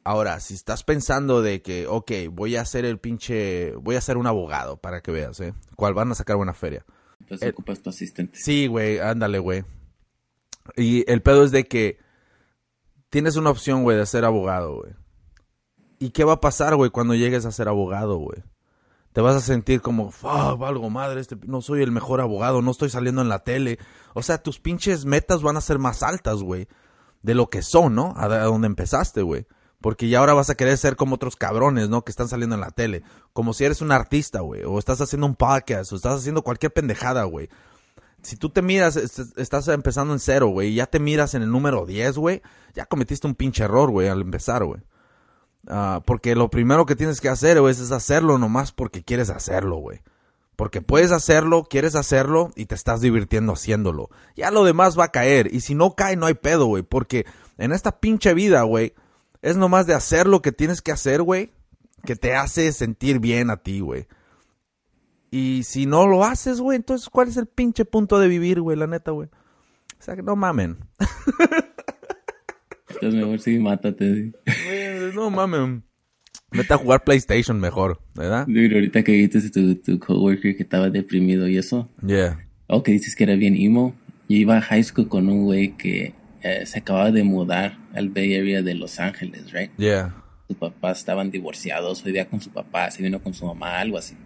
Ahora, si estás pensando de que, ok, voy a ser el pinche, voy a ser un abogado para que veas, ¿eh? ¿Cuál van a sacar buena feria? Pues Eh, ocupas tu asistente. Sí, güey, ándale, güey. Y el pedo es de que tienes una opción, güey, de ser abogado, güey. ¿Y qué va a pasar, güey, cuando llegues a ser abogado, güey? Te vas a sentir como, fuck, valgo madre, este, no soy el mejor abogado, no estoy saliendo en la tele. O sea, tus pinches metas van a ser más altas, güey. De lo que son, ¿no? A, a donde empezaste, güey. Porque ya ahora vas a querer ser como otros cabrones, ¿no? Que están saliendo en la tele. Como si eres un artista, güey. O estás haciendo un podcast. O estás haciendo cualquier pendejada, güey. Si tú te miras, es- estás empezando en cero, güey. Y ya te miras en el número 10, güey. Ya cometiste un pinche error, güey, al empezar, güey. Ah, porque lo primero que tienes que hacer, güey, es hacerlo nomás porque quieres hacerlo, güey. Porque puedes hacerlo, quieres hacerlo y te estás divirtiendo haciéndolo. Ya lo demás va a caer. Y si no cae, no hay pedo, güey. Porque en esta pinche vida, güey, es nomás de hacer lo que tienes que hacer, güey, que te hace sentir bien a ti, güey. Y si no lo haces, güey, entonces, ¿cuál es el pinche punto de vivir, güey? La neta, güey. O sea, que no mamen. <laughs> Entonces mejor sí, mátate. sí. No mamen. Vete a jugar PlayStation mejor, ¿verdad? Dude, ahorita que dices tu, tu coworker que estaba deprimido y eso. Yeah. O que dices que era bien emo. Yo iba a high school con un güey que eh, se acababa de mudar al Bay Area de Los Ángeles, right? Yeah. Sus papás estaban divorciados, vivía con su papá, se vino con su mamá, algo así.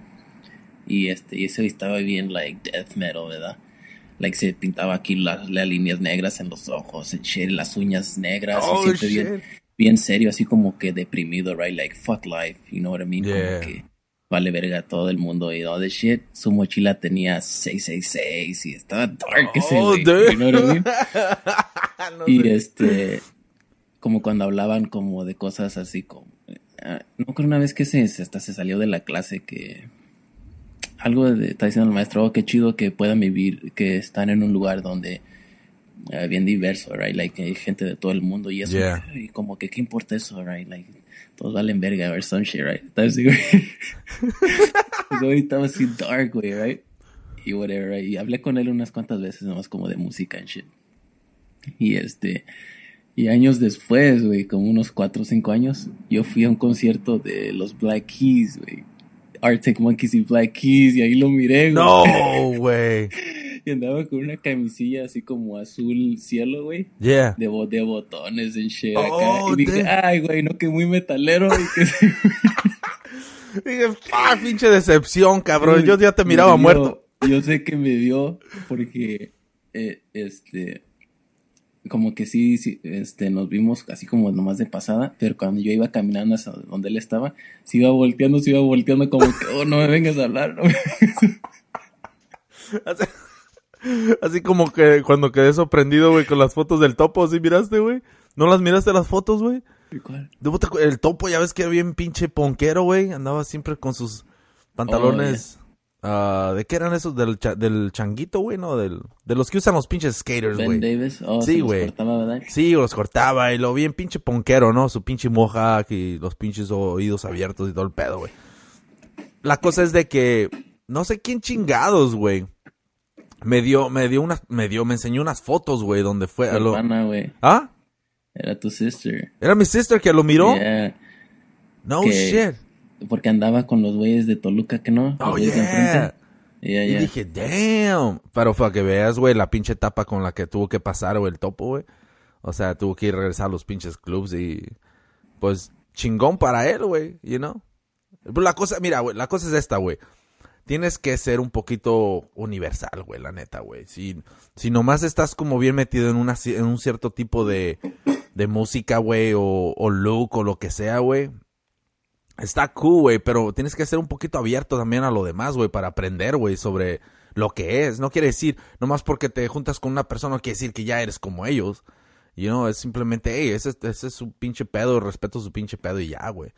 Y este, y ese estaba bien like death metal, ¿verdad? Like se pintaba aquí las, las líneas negras en los ojos, shit, las uñas negras, Oh, siempre bien, bien serio, así como que deprimido, right? Like fuck life, you know what I mean? Yeah. Como que vale verga todo el mundo y all the shit. Su mochila tenía 666 y estaba dark ese Oh, güey, dude. you know what I mean? <laughs> No Y sé. este, como cuando hablaban como de cosas así como, ah, no creo una vez que se- hasta se salió de la clase que algo de, está diciendo el maestro, oh, qué chido que puedan vivir, que están en un lugar donde eh, bien diverso, right? Like hay gente de todo el mundo y eso, Yeah. y como que qué importa eso, right? Like todos valen verga or some shit, right? Estaba así, <laughs> estaba así dark, güey, right? Y whatever, right? Y hablé con él unas cuantas veces nomás como de música and shit. Y este, y años después, güey, como unos cuatro o cinco años, yo fui a un concierto de los Black Keys, güey. Arctic Monkeys y Black Keys, y ahí lo miré, güey. No, <laughs> güey. Y andaba con una camisilla así como azul cielo, güey. Yeah. De, bo- de botones en shit Oh, acá. Y dije, ay, güey, no, que muy metalero. Y que <laughs> <laughs> Dije, fuck, pinche decepción, cabrón. Yo ya te miraba muerto. Yo sé que me vio porque, eh, este, como que sí, sí, este, nos vimos así como nomás de pasada, pero cuando yo iba caminando hacia donde él estaba, se iba volteando, se iba volteando como que, oh, no me vengas a hablar, no me vengas a-". <laughs> Así, así como que cuando quedé sorprendido, güey, con las fotos del topo, ¿sí miraste, güey? ¿No las miraste las fotos, güey? ¿Y cuál? El topo, ya ves que era bien pinche ponquero, güey. Andaba siempre con sus pantalones. Ah, ¿De qué eran esos? Del, cha- del changuito, güey, ¿no? Del, de los que usan los pinches skaters, Ben güey. Davis, oh, Sí, los güey. cortaba, ¿verdad? Sí, los cortaba y lo bien pinche ponquero, ¿no? Su pinche mohawk y los pinches oídos abiertos y todo el pedo, güey. La cosa es de que no sé quién chingados, güey. Me dio, me dio unas, me dio, me enseñó unas fotos, güey, donde fue. a lo- güey. ¿Ah? Era tu sister. Era mi sister que lo miró. Yeah, No que- shit. Porque andaba con los güeyes de Toluca, que no? Oh, yeah. enfrente. Yeah, Y yeah. dije, damn. Pero fue a que veas, güey, la pinche etapa con la que tuvo que pasar, güey, el topo, güey. O sea, tuvo que ir a regresar a los pinches clubs y. Pues, chingón para él, güey, you know. Pero la cosa, mira, güey, la cosa es esta, güey. Tienes que ser un poquito universal, güey, la neta, güey. Si, si nomás estás como bien metido en, una, en un cierto tipo de, de música, güey, o, o look o lo que sea, güey. Está cool, güey, pero tienes que ser un poquito abierto también a lo demás, güey, para aprender, güey, sobre lo que es. No quiere decir, nomás porque te juntas con una persona, no quiere decir que ya eres como ellos. You know, es simplemente, hey, ese, es su pinche pedo, respeto su pinche pedo y ya, güey.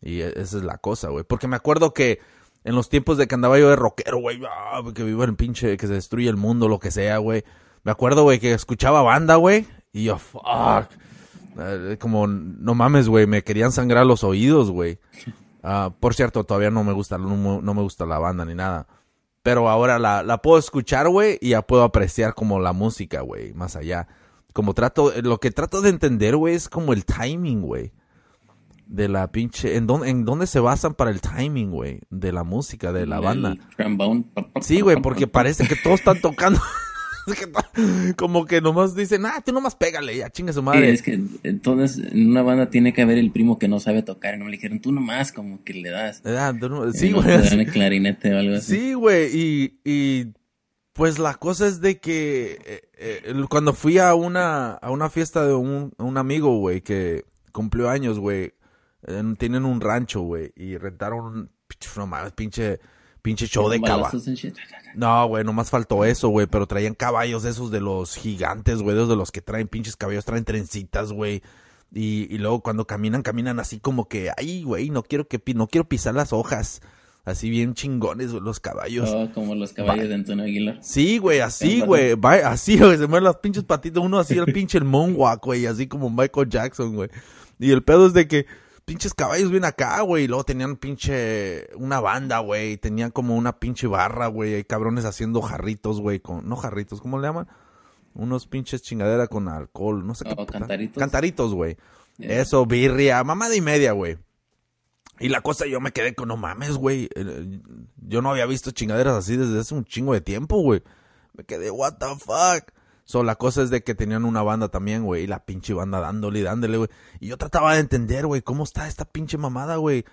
Y e- esa es la cosa, güey. Porque me acuerdo que en los tiempos de que andaba yo de rockero, güey, ah, que vivo en pinche, que se destruye el mundo, lo que sea, güey. Me acuerdo, güey, que escuchaba banda, güey, y yo, fuck. Eh, como, no mames, güey, me querían sangrar los oídos, güey. Ah, por cierto, todavía no me gusta, no, no me gusta la banda ni nada. Pero ahora la, la puedo escuchar, güey, y ya puedo apreciar como la música, güey, más allá. Como trato, lo que trato de entender, güey, es como el timing, güey. De la pinche, ¿en dónde, en dónde se basan para el timing, güey? De la música, de la banda. Sí, güey, porque parece que todos están tocando. <laughs> <laughs> Como que nomás dicen, ah, tú nomás pégale, ya chinga su Sí, madre. es que entonces en una banda tiene que haber el primo que no sabe tocar. Y no le dijeron, tú nomás como que le das. Ah, tú no- sí, güey. te dan el clarinete o algo así. Sí, güey, y, y pues la cosa es de que eh, eh, cuando fui a una, a una fiesta de un, un amigo, güey, que cumplió años, güey, en- tienen un rancho, güey, y rentaron no mames, pinche, pinche show de caballos. No, güey, nomás faltó eso, güey, pero traían caballos esos de los gigantes, güey, de esos de los que traen pinches caballos, traen trencitas, güey. Y, y luego cuando caminan, caminan así como que, ay, güey, no quiero que no quiero pisar las hojas. Así bien chingones güey, los caballos. Oh, como los caballos de Antonio Aguilar. Sí, güey, así, güey. Así, güey, se mueven las pinches patitas. Uno así, el pinche el moonwalk, güey, así como Michael Jackson, güey. Y el pedo es de que pinches caballos vienen acá, güey. Y luego tenían pinche una banda, güey. Tenían como una pinche barra, güey. Hay cabrones haciendo jarritos, güey. Con, no jarritos, ¿cómo le llaman? Unos pinches chingadera con alcohol, no sé qué. Oh, puta- cantaritos. Cantaritos, güey. Yeah. Eso, birria, mamada y media, güey. Y la cosa, yo me quedé con, no mames, güey. eh, Yo no había visto chingaderas así desde hace un chingo de tiempo, güey. Me quedé, what the fuck. So, la cosa es de que tenían una banda también, güey. Y la pinche banda dándole y dándole, güey. Y yo trataba de entender, güey, cómo está esta pinche mamada, güey.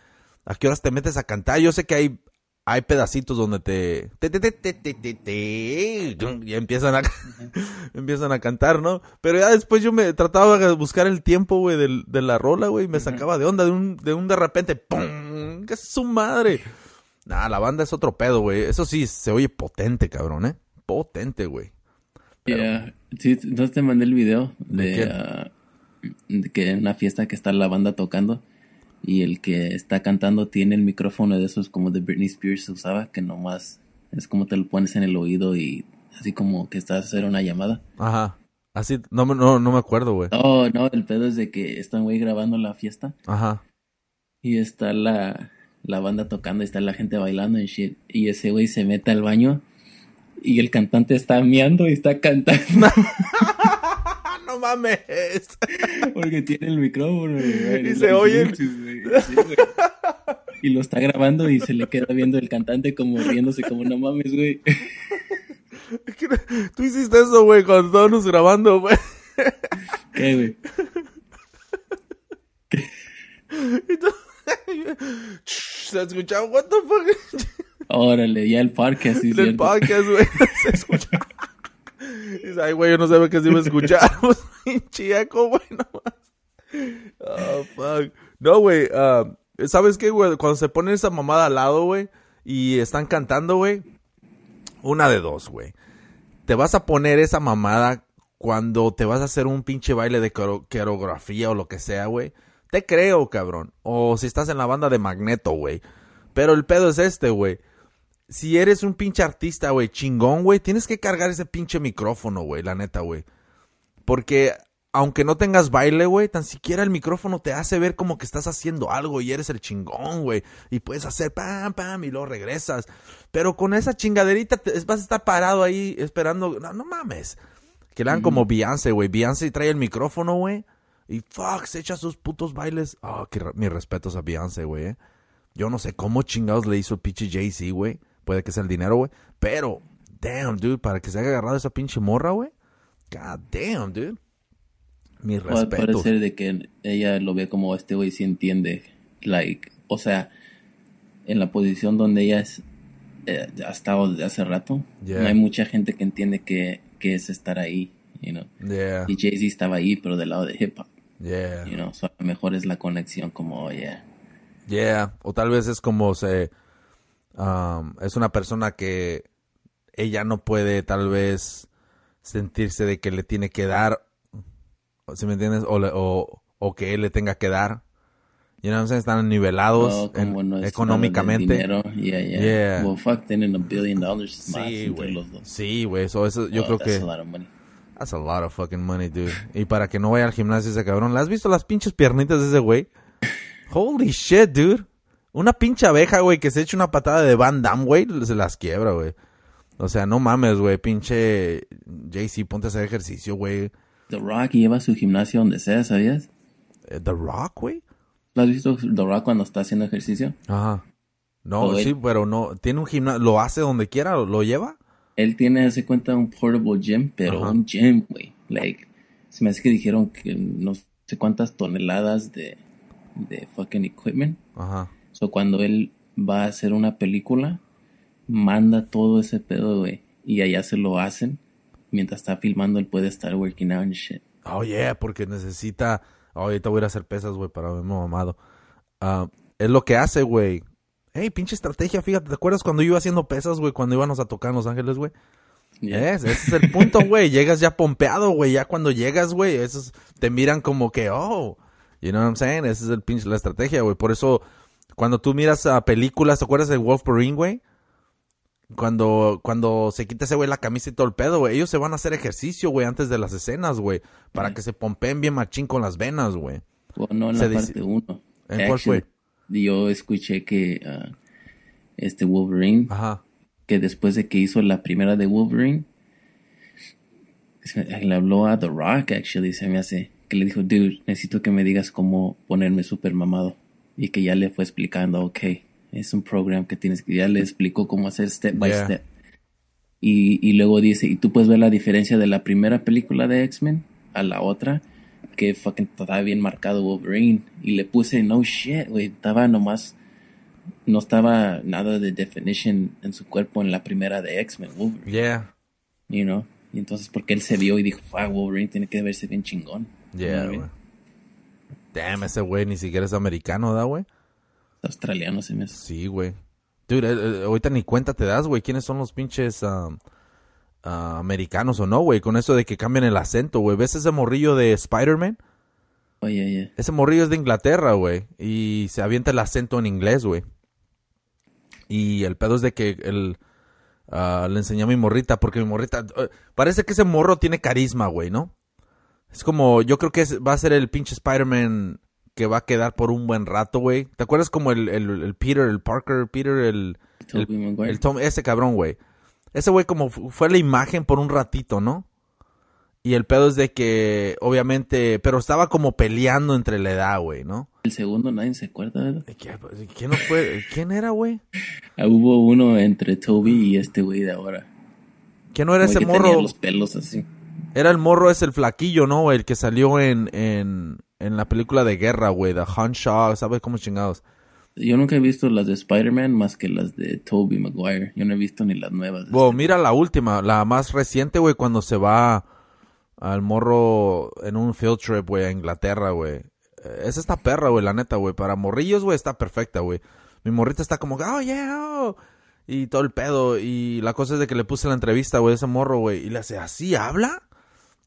¿A qué horas te metes a cantar? Yo sé que hay, hay pedacitos donde te... te, te, te, te, te, te, y empiezan a... <laughs> empiezan a cantar, ¿no? Pero ya después yo me trataba de buscar el tiempo, güey, del- de, la rola, güey. y Me sacaba de onda de un de, un de repente. ¡Pum! ¡Que es su madre! Nah, la banda es otro pedo, güey. Eso sí, se oye potente, cabrón, ¿eh? Potente, güey. Yeah. Sí, entonces te mandé el video ¿De de que en una fiesta que está la banda tocando y el que está cantando tiene el micrófono de esos como de Britney Spears se usaba, que nomás es como te lo pones en el oído y así como que estás a hacer una llamada. Ajá. Así, no, me- no, no me acuerdo, güey. Oh, no, el pedo es de que están güey grabando la fiesta Ajá. y está la, la banda tocando y está la gente bailando y shit. Y ese güey se mete al baño y el cantante está meando y está cantando. ¡Ah, <laughs> no mames! Porque tiene el micrófono, güey. Y se oye. Sí. Y lo está grabando y se le queda viendo el cantante como riéndose como no mames, güey. <laughs> Tú hiciste eso, güey, cuando estábamos grabando, güey. ¿Qué, güey? <laughs> Y tú- Se escuchaba, what the fuck? Órale, ya el parque así, En el podcast, güey. <laughs> Se escucha. Dice, ay, güey, yo no sabía que se iba a escuchar. Eco, güey, nomás. Oh, fuck. No, güey, ah, ¿sabes qué, güey? Cuando se ponen esa mamada al lado, güey, y están cantando, güey, una de dos, güey. Te vas a poner esa mamada cuando te vas a hacer un pinche baile de coreo- coreografía o lo que sea, güey. Te creo, cabrón. O si estás en la banda de Magneto, güey. Pero el pedo es este, güey si eres un pinche artista, güey, chingón, güey, tienes que cargar ese pinche micrófono, güey, la neta, güey. Porque aunque no tengas baile, güey, tan siquiera el micrófono te hace ver como que estás haciendo algo y eres el chingón, güey. Y puedes hacer pam, pam, y luego regresas. Pero con esa chingaderita te- vas a estar parado ahí esperando. No, no mames. Que le hagan como Beyoncé, güey. Beyoncé trae el micrófono, güey. Y fuck, se echa sus putos bailes. Ah, que re- mis respetos a Beyoncé, güey, eh. Yo no sé cómo chingados le hizo el pinche Jay-Z, güey. Puede que sea el dinero, güey. Pero, damn, dude, para que se haya agarrado esa pinche morra, güey. God damn, dude. Puede, puede respetos. ser de que ella lo ve como este güey sí entiende, like, o sea, en la posición donde ella es, eh, ha estado desde hace rato, Yeah. no hay mucha gente que entiende que, que es estar ahí, you know. Yeah, Y Jay-Z estaba ahí, pero del lado de hip hop, yeah, you know. So, a lo mejor es la conexión como, oye, yeah. O tal vez es como se... um, es una persona que ella no puede tal vez sentirse de que le tiene que dar, ¿sí me entiendes? O, le- o, o que él le tenga que dar. You know what I'm saying? Están nivelados oh, en- económicamente. yeah, yeah. Yeah. Well, fuck, tienen a billion dollars Sí, güey. Sí, güey. So, eso, yo Oh, creo that's que... a lot of money. That's a lot of fucking money, dude. Y para que no vaya al gimnasio ese cabrón. ¿Le has visto las pinches piernitas de ese güey? Holy shit, dude. Una pinche abeja, güey, que se echa una patada de Van Damme, güey, se las quiebra, güey. O sea, no mames, güey. Pinche JC, ponte a hacer ejercicio, güey. The Rock lleva su gimnasio donde sea, ¿sabías? Eh, The Rock, güey. ¿Lo has visto The Rock cuando está haciendo ejercicio? Ajá. No, O él- sí, pero no. Tiene un gimnasio. ¿Lo hace donde quiera? ¿Lo, lleva? Él tiene, hace cuenta, un portable gym, pero Ajá. un gym, güey. Like, se me hace que dijeron que no sé cuántas toneladas de, de fucking equipment. Ajá. So, cuando él va a hacer una película, manda todo ese pedo, güey. Y allá se lo hacen. Mientras está filmando, él puede estar working out and shit. Oh, yeah, porque necesita... Oh, ahorita voy a ir a hacer pesas, güey, para verme mamado. Ah, es lo que hace, güey. Hey, pinche estrategia, fíjate. ¿Te acuerdas cuando yo iba haciendo pesas, güey? Cuando íbamos a tocar en Los Ángeles, güey. Yeah. Es, ese es el punto, <laughs> güey. Llegas ya pompeado, güey. Ya cuando llegas, güey, esos te miran como que, oh, you know what I'm saying? Esa es el pinche, la estrategia, güey. Por eso, cuando tú miras a películas, ¿te acuerdas de Wolverine, güey? Cuando, cuando se quita ese güey la camisa y todo el pedo, güey. Ellos se van a hacer ejercicio, güey, antes de las escenas, güey. Para que se pompeen bien machín con las venas, güey. O no en Se la parte 1. ¿En cuál fue? Yo escuché que ah, este Wolverine, Ajá. que después de que hizo la primera de Wolverine, le habló a The Rock, actually, se me hace, que le dijo, dude, necesito que me digas cómo ponerme super mamado. Y que ya le fue explicando, ok, es un program que tienes que, ya le explicó cómo hacer step by Yeah. step. Y, y luego dice, y tú puedes ver la diferencia de la primera película de X-Men a la otra, que fucking estaba bien marcado Wolverine. Y le puse, no shit, güey, estaba nomás, no estaba nada de definition en su cuerpo en la primera de X-Men, Wolverine, Yeah. you know. Y entonces, porque él se vio y dijo, fuck, Wolverine tiene que verse bien chingón. Yeah, what I mean? güey. Damn, ese güey ni siquiera es americano, ¿da, güey? Australiano se me. Sí, güey. Dude, eh, eh, ahorita ni cuenta te das, güey, quiénes son los pinches um, ah, americanos o no, güey, con eso de que cambian el acento, güey. ¿Ves ese morrillo de Spider-Man? Oye, oye. Ese morrillo es de Inglaterra, güey, y se avienta el acento en inglés, güey. Y el pedo es de que el, ah, le enseñé a mi morrita, porque mi morrita, eh, parece que ese morro tiene carisma, güey, ¿no? Es como, yo creo que es- va a ser el pinche Spider-Man que va a quedar por un buen rato, güey. ¿Te acuerdas como el, el, el Peter, el Parker, Peter, el... el- Tom, ese cabrón, güey. Ese güey como fu- fue la imagen por un ratito, ¿no? Y el pedo es de que, obviamente, pero estaba como peleando entre la edad, güey, ¿no? El segundo nadie se acuerda, ¿verdad? ¿Qué- ¿Quién no fue? ¿Quién era, güey? <laughs> Ah, hubo uno entre Toby y este güey de ahora. ¿Quién no era Como ese que morro? tenía los pelos así. Era el morro, es el flaquillo, ¿no? El que salió en, en, en la película de guerra, güey, Han Shaw, ¿sabes cómo chingados? Yo nunca he visto las de Spider-Man más que las de Tobey Maguire. Yo no he visto ni las nuevas. Bueno, este. mira la última, la más reciente, güey, cuando se va al morro en un field trip, güey, a Inglaterra, güey. Eh, Esa está perra, güey, la neta, güey. Para morrillos, güey, está perfecta, güey. Mi morrita está como, oh, yeah, oh", Y todo el pedo. Y la cosa es de que le puse la entrevista, güey, a ese morro, güey. Y le hace, ¿así habla?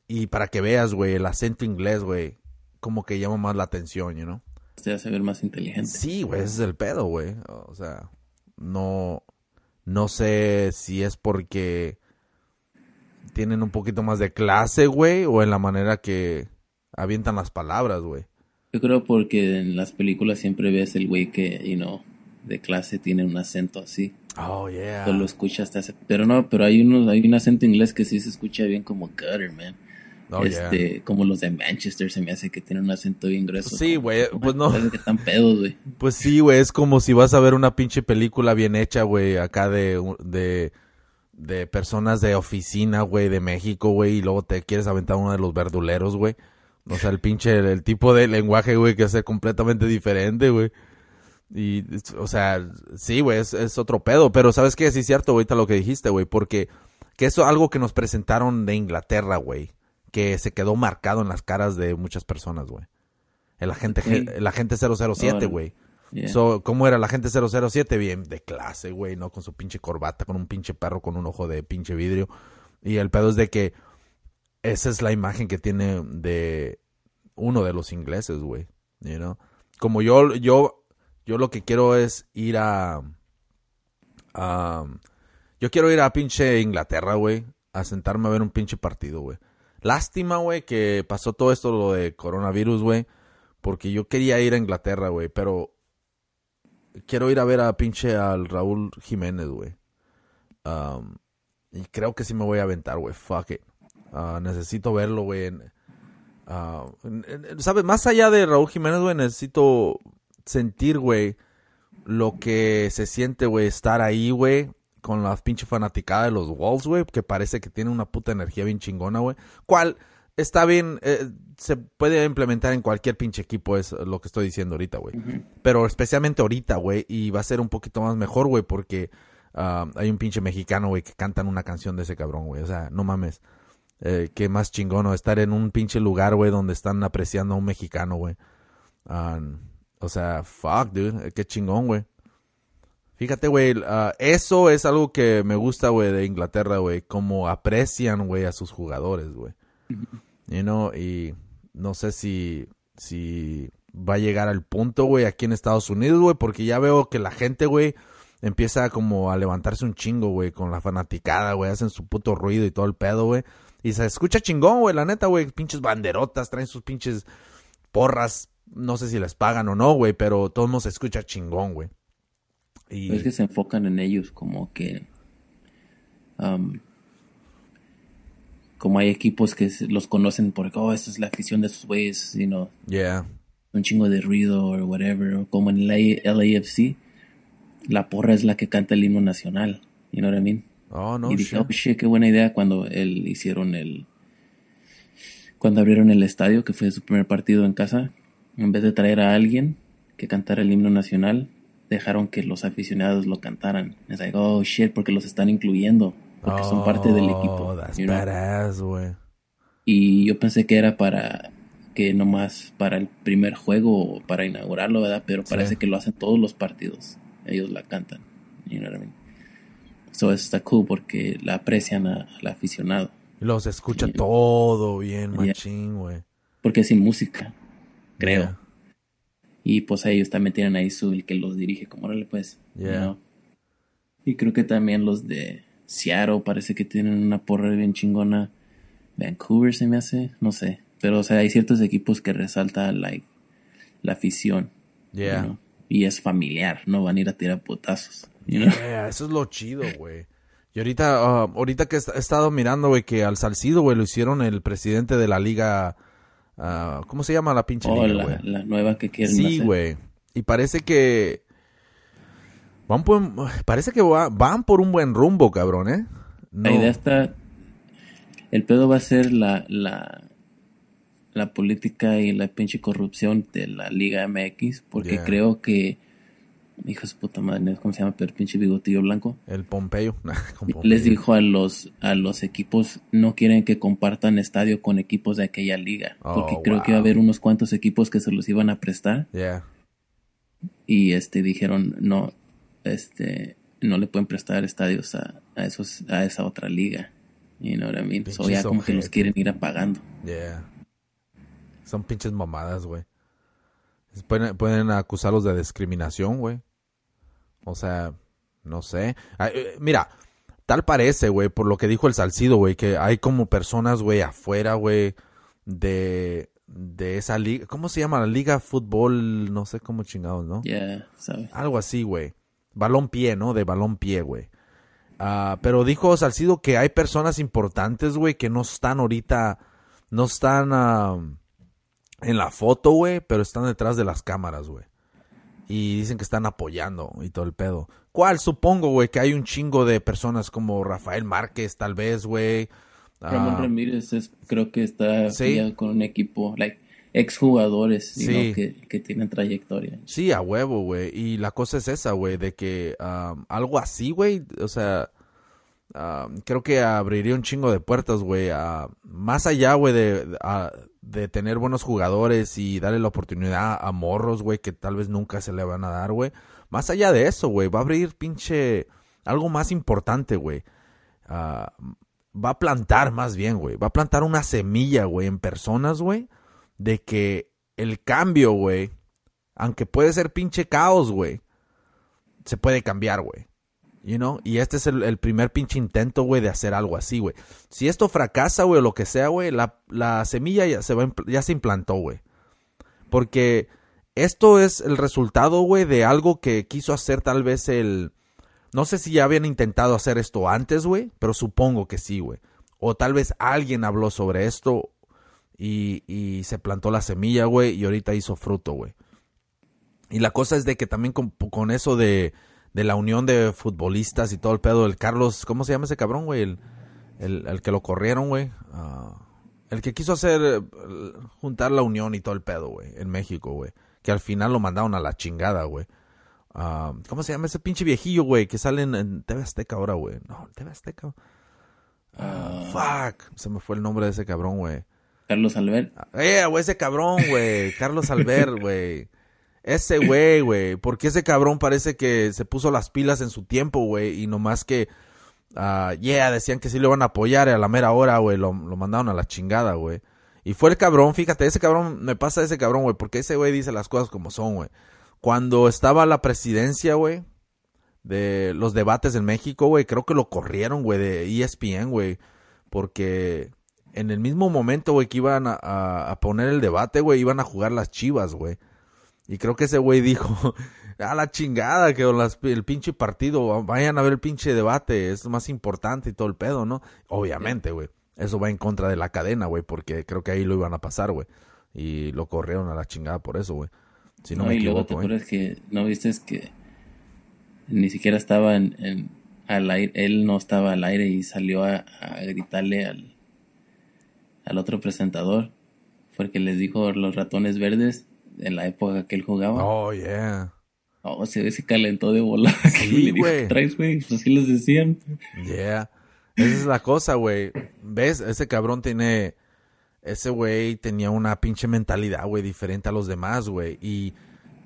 Y para que veas, güey, el acento inglés, güey, como que llama más la atención, you know? Te hace ver más inteligente. Sí, güey, ese es el pedo, güey. O sea, no, no sé si es porque tienen un poquito más de clase, güey, o en la manera que avientan las palabras, güey. Yo creo porque en las películas siempre ves el güey que, you know, de clase tiene un acento así. Oh, yeah. Tú lo escuchas. Pero no, pero hay unos, hay un acento inglés que sí se escucha bien como gutter, man. Oh, yeah. este, como los de Manchester se me hace que tienen un acento bien grueso. Sí, güey, pues no. Que están pedos, güey. Pues sí, güey, es como si vas a ver una pinche película bien hecha, güey, acá de, de, de personas de oficina, güey, de México, güey, y luego te quieres aventar uno de los verduleros, güey. O sea, el pinche, el, el tipo de lenguaje, güey, que es completamente diferente, güey. Y, o sea, sí, güey, es, es otro pedo. Pero, ¿sabes qué? Sí es cierto, ahorita lo que dijiste, güey, porque que eso es algo que nos presentaron de Inglaterra, güey, que se quedó marcado en las caras de muchas personas, güey. El agente, Sí. el agente 007, Órale. güey. Yeah. So, ¿Cómo era la gente 007? Bien de clase, güey, ¿no? Con su pinche corbata, con un pinche perro con un ojo de pinche vidrio. Y el pedo es de que esa es la imagen que tiene de uno de los ingleses, güey. You know? Como yo, yo, yo lo que quiero es ir a... a- yo quiero ir a pinche Inglaterra, güey. A sentarme a ver un pinche partido, güey. Lástima, güey, que pasó todo esto lo de coronavirus, güey. Porque yo quería ir a Inglaterra, güey, pero quiero ir a ver a pinche al Raúl Jiménez, güey. Y creo que sí me voy a aventar, güey. Fuck it. Ah, necesito verlo, güey. ah, ¿Sabes? Más allá de Raúl Jiménez, güey, necesito sentir, güey, lo que se siente, güey, estar ahí, güey, con la pinche fanaticada de los Wolves, güey, que parece que tiene una puta energía bien chingona, güey. ¿Cuál? Está bien, eh, se puede implementar en cualquier pinche equipo, es lo que estoy diciendo ahorita, güey. Pero especialmente ahorita, güey, y va a ser un poquito más mejor, güey, porque ah, hay un pinche mexicano, güey, que cantan una canción de ese cabrón, güey. O sea, no mames. Eh, qué más chingón. Estar en un pinche lugar, güey, donde están apreciando a un mexicano, güey. Ah, o sea, fuck, dude, qué chingón, güey. Fíjate, güey, ah, eso es algo que me gusta, güey, de Inglaterra, güey, como aprecian, güey, a sus jugadores, güey. You know, y no sé si, si va a llegar al punto, güey, aquí en Estados Unidos, güey, porque ya veo que la gente, güey, empieza como a levantarse un chingo, güey, con la fanaticada, güey, hacen su puto ruido y todo el pedo, güey. Y se escucha chingón, güey, la neta, güey, pinches banderotas, traen sus pinches porras, no sé si les pagan o no, güey, pero todo mundo se escucha chingón, güey. Y... Es que se enfocan en ellos como que... um, como hay equipos que los conocen porque, oh, esta es la afición de esos güeyes, you know, Yeah. un chingo de ruido o whatever, como en la LAFC, la porra es la que canta el himno nacional, you know what I mean? Oh, no, y dije, shit. oh shit, qué buena idea cuando él hicieron el. Cuando abrieron el estadio, que fue su primer partido en casa, en vez de traer a alguien que cantara el himno nacional, dejaron que los aficionados lo cantaran. Es like, oh shit, porque los están incluyendo, porque son parte del equipo. Oh, that's you know? badass. Y yo pensé que era para que nomás para el primer juego o para inaugurarlo, ¿verdad? Pero parece que lo hacen todos los partidos. Ellos la cantan. You know what I mean? So eso está cool porque la aprecian a- al aficionado. Se escucha Yeah. todo bien, machín, güey. Porque sin música, creo. Yeah. Y pues ellos también tienen ahí su el que los dirige, como órale pues. you Yeah. know. Y creo que también los de Seattle parece que tienen una porra bien chingona. Vancouver se me hace, no sé. Pero o sea, hay ciertos equipos que resalta like, la afición. you Yeah. know. Y es familiar, no van a ir a tirar putazos. you know. Yeah, eso es lo chido, güey. Y ahorita, ah, ahorita que he he estado mirando, güey, que al Salcido, güey, lo hicieron el presidente de la liga. Ah, ¿Cómo se llama la pinche Oh, liga, la, la nueva que quieren Sí, güey. Y parece que. Van por, parece que va- van por un buen rumbo, cabrón, ¿eh? No. La idea está. El pedo va a ser la, la, la política y la pinche corrupción de la Liga MX, porque Yeah. creo que. Hijo de su puta madre, ¿cómo se llama? Pero pinche bigotillo blanco. El <laughs> Pompeyo. Les dijo a los, a los equipos, no quieren que compartan estadio con equipos de aquella liga, porque Oh, creo que iba a haber unos cuantos equipos que se los iban a prestar Yeah. y este dijeron no, este, no le pueden prestar estadios a, a esos, a esa otra liga. You know what I mean? So ya como que los quieren ir apagando. Yeah. Son pinches mamadas, güey. Pueden, pueden acusarlos de discriminación, güey. O sea, no sé. Eh, mira, tal parece, güey, por lo que dijo el Salcido, güey, que hay como personas, güey, afuera, güey, de, de esa liga. ¿Cómo se llama? La liga fútbol, no sé cómo chingados, ¿no? Ya, ¿sabes? Algo así, güey. Balón pie, ¿no? De balón pie, güey. Ah, pero dijo Salcido que hay personas importantes, güey, que no están ahorita, no están ah, en la foto, güey, pero están detrás de las cámaras, güey. Y dicen que están apoyando y todo el pedo. ¿Cuál? Supongo, güey, que hay un chingo de personas como Rafael Márquez, tal vez, güey. Ah, Ramón Ramírez es, creo que está Sí. ya con un equipo, like, exjugadores, Sí. know, que, que tienen trayectoria. Sí, a huevo, güey. Y la cosa es esa, güey, de que um, algo así, güey, o sea, creo que abriría un chingo de puertas, güey, más allá, güey, de, de tener buenos jugadores y darle la oportunidad a morros, güey, que tal vez nunca se le van a dar, güey. Más allá de eso, güey, va a abrir pinche algo más importante, güey. Ah, va a plantar más bien, güey. Va a plantar una semilla, güey, en personas, güey, de que el cambio, güey, aunque puede ser pinche caos, güey, se puede cambiar, güey. You know? Y este es el, primer pinche intento, güey, de hacer algo así, güey. Si esto fracasa, güey, o lo que sea, güey, la, la semilla ya se, va, ya se implantó, güey. Porque esto es el resultado, güey, de algo que quiso hacer tal vez el... No sé si ya habían intentado hacer esto antes, güey, pero supongo que sí, güey. O tal vez alguien habló sobre esto y, y se plantó la semilla, güey, y ahorita hizo fruto, güey. Y la cosa es de que también con, con eso de, de la unión de futbolistas y todo el pedo. El Carlos, ¿cómo se llama ese cabrón, güey? El, el, el que lo corrieron, güey. Ah, el que quiso hacer, eh, juntar la unión y todo el pedo, güey, en México, güey. Que al final lo mandaron a la chingada, güey. Ah, ¿Cómo se llama ese pinche viejillo, güey? Que sale en, en TV Azteca ahora, güey. No, TV Azteca. Ah, fuck. Se me fue el nombre de ese cabrón, güey. Carlos Albert. Eh, güey, ese cabrón, güey. Carlos Albert, <laughs> güey. Ese güey, güey. Porque ese cabrón parece que se puso las pilas en su tiempo, güey. Y nomás que, ah, yeah, decían que sí lo iban a apoyar a la mera hora, güey. Lo, lo mandaron a la chingada, güey. Y fue el cabrón, fíjate, ese cabrón, me pasa ese cabrón, güey. Porque ese güey dice las cosas como son, güey. Cuando estaba la presidencia, güey, de los debates en México, güey, creo que lo corrieron, güey, de ESPN, güey. Porque en el mismo momento, güey, que iban a, a- a poner el debate, güey, iban a jugar las chivas, güey. Y creo que ese güey dijo, <laughs> a la chingada, que las- el pinche partido, vayan a ver el pinche debate, es más importante y todo el pedo, ¿no? Obviamente, güey. Eso va en contra de la cadena, güey, porque creo que ahí lo iban a pasar, güey. Y lo corrieron a la chingada por eso, güey. Si no, No, me y luego te equivoco, acuerdas que no viste que ni siquiera estaba en, en- al aire, él no estaba al aire y salió a, a gritarle al, al otro presentador. Fue el que les dijo los ratones verdes en la época que él jugaba. Oh, yeah. Oh, se, se calentó de volada. <laughs> Sí, güey. "¿Qué traes, güey? Pues así les decían. Yeah. Esa es la cosa, güey. ¿Ves? Ese cabrón tiene... Ese güey tenía una pinche mentalidad, güey, diferente a los demás, güey. Y,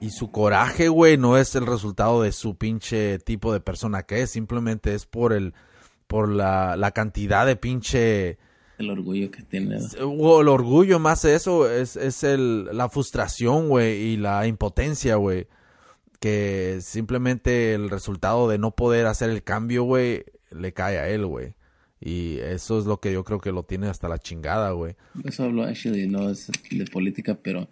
y su coraje, güey, no es el resultado de su pinche tipo de persona que es. Simplemente es por el... Por la, la cantidad de pinche... El orgullo que tiene. o el orgullo más eso es, es el, la frustración, güey, y la impotencia, güey. Que simplemente el resultado de no poder hacer el cambio, güey, le cae a él, güey. Y eso es lo que yo creo que lo tiene hasta la chingada, güey. Eso habló actually, no es de política, pero no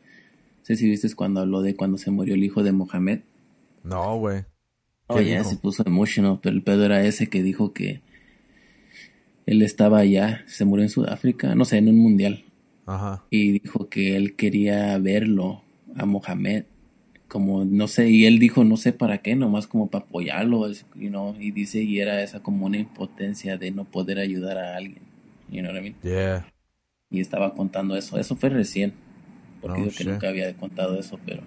sé si viste cuando habló de cuando se murió el hijo de Mohamed. No, güey. Oh, ¿Qué ya dijo? se puso emotional, pero el pedo era ese que dijo que él estaba allá, se murió en Sudáfrica, no sé, en un mundial, Ajá. y dijo que él quería verlo a Mohamed, como, no sé, y él dijo, no sé para qué, nomás como para apoyarlo, you know, y dice, y era esa como una impotencia de no poder ayudar a alguien, you know what I mean? Yeah. Y estaba contando eso, eso fue recién, porque Oh, dijo que nunca había contado eso, pero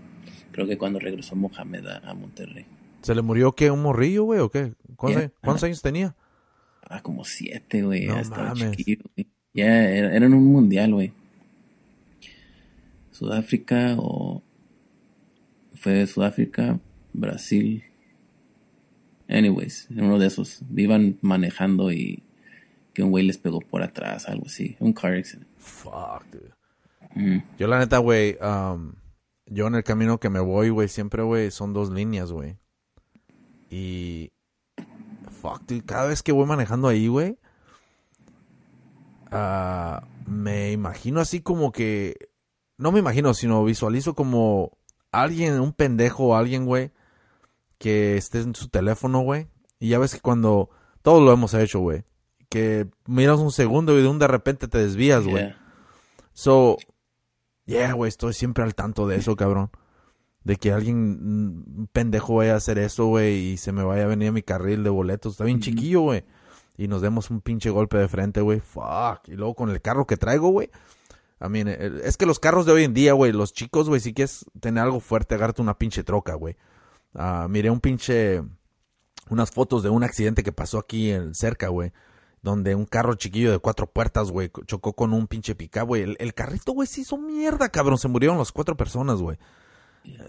creo que cuando regresó Mohamed a, a Monterrey. ¿Se le murió qué? ¿Un morrillo, güey, o qué? ¿Cuántos, Yeah. años- cuántos años tenía? Ah, como siete, güey. No estaba chiquillo, güey. Ya, era, era en un mundial, güey. Sudáfrica o... Fue Sudáfrica, Brasil. Anyways, en uno de esos. Iban manejando y que un güey les pegó por atrás, algo así. Un car accident. Fuck, dude. Mm. Yo la neta, güey, um, yo en el camino que me voy, güey, siempre, güey, son dos líneas, güey. Y... Fuck, dude, cada vez que voy manejando ahí, güey, ah, me imagino así como que... No me imagino, sino visualizo como alguien, un pendejo o alguien, güey, que esté en su teléfono, güey. Y ya ves que cuando... Todos lo hemos hecho, güey. Que miras un segundo y de un de repente te desvías, güey. Yeah. So, yeah, güey, estoy siempre al tanto de eso, cabrón. De que alguien mm, pendejo vaya a hacer eso, güey, y se me vaya a venir a mi carril de boletos. Está bien chiquillo, güey. Y nos demos un pinche golpe de frente, güey. Fuck. Y luego con el carro que traigo, güey. I mean, eh, es que los carros de hoy en día, güey, los chicos, güey, si quieres tener algo fuerte, agárrate una pinche troca, güey. Ah, miré un pinche... Unas fotos de un accidente que pasó aquí en, cerca, güey donde un carro chiquillo de cuatro puertas, güey, chocó con un pinche pica, güey. El, el carrito, güey, se hizo mierda, cabrón. Se murieron las cuatro personas, güey.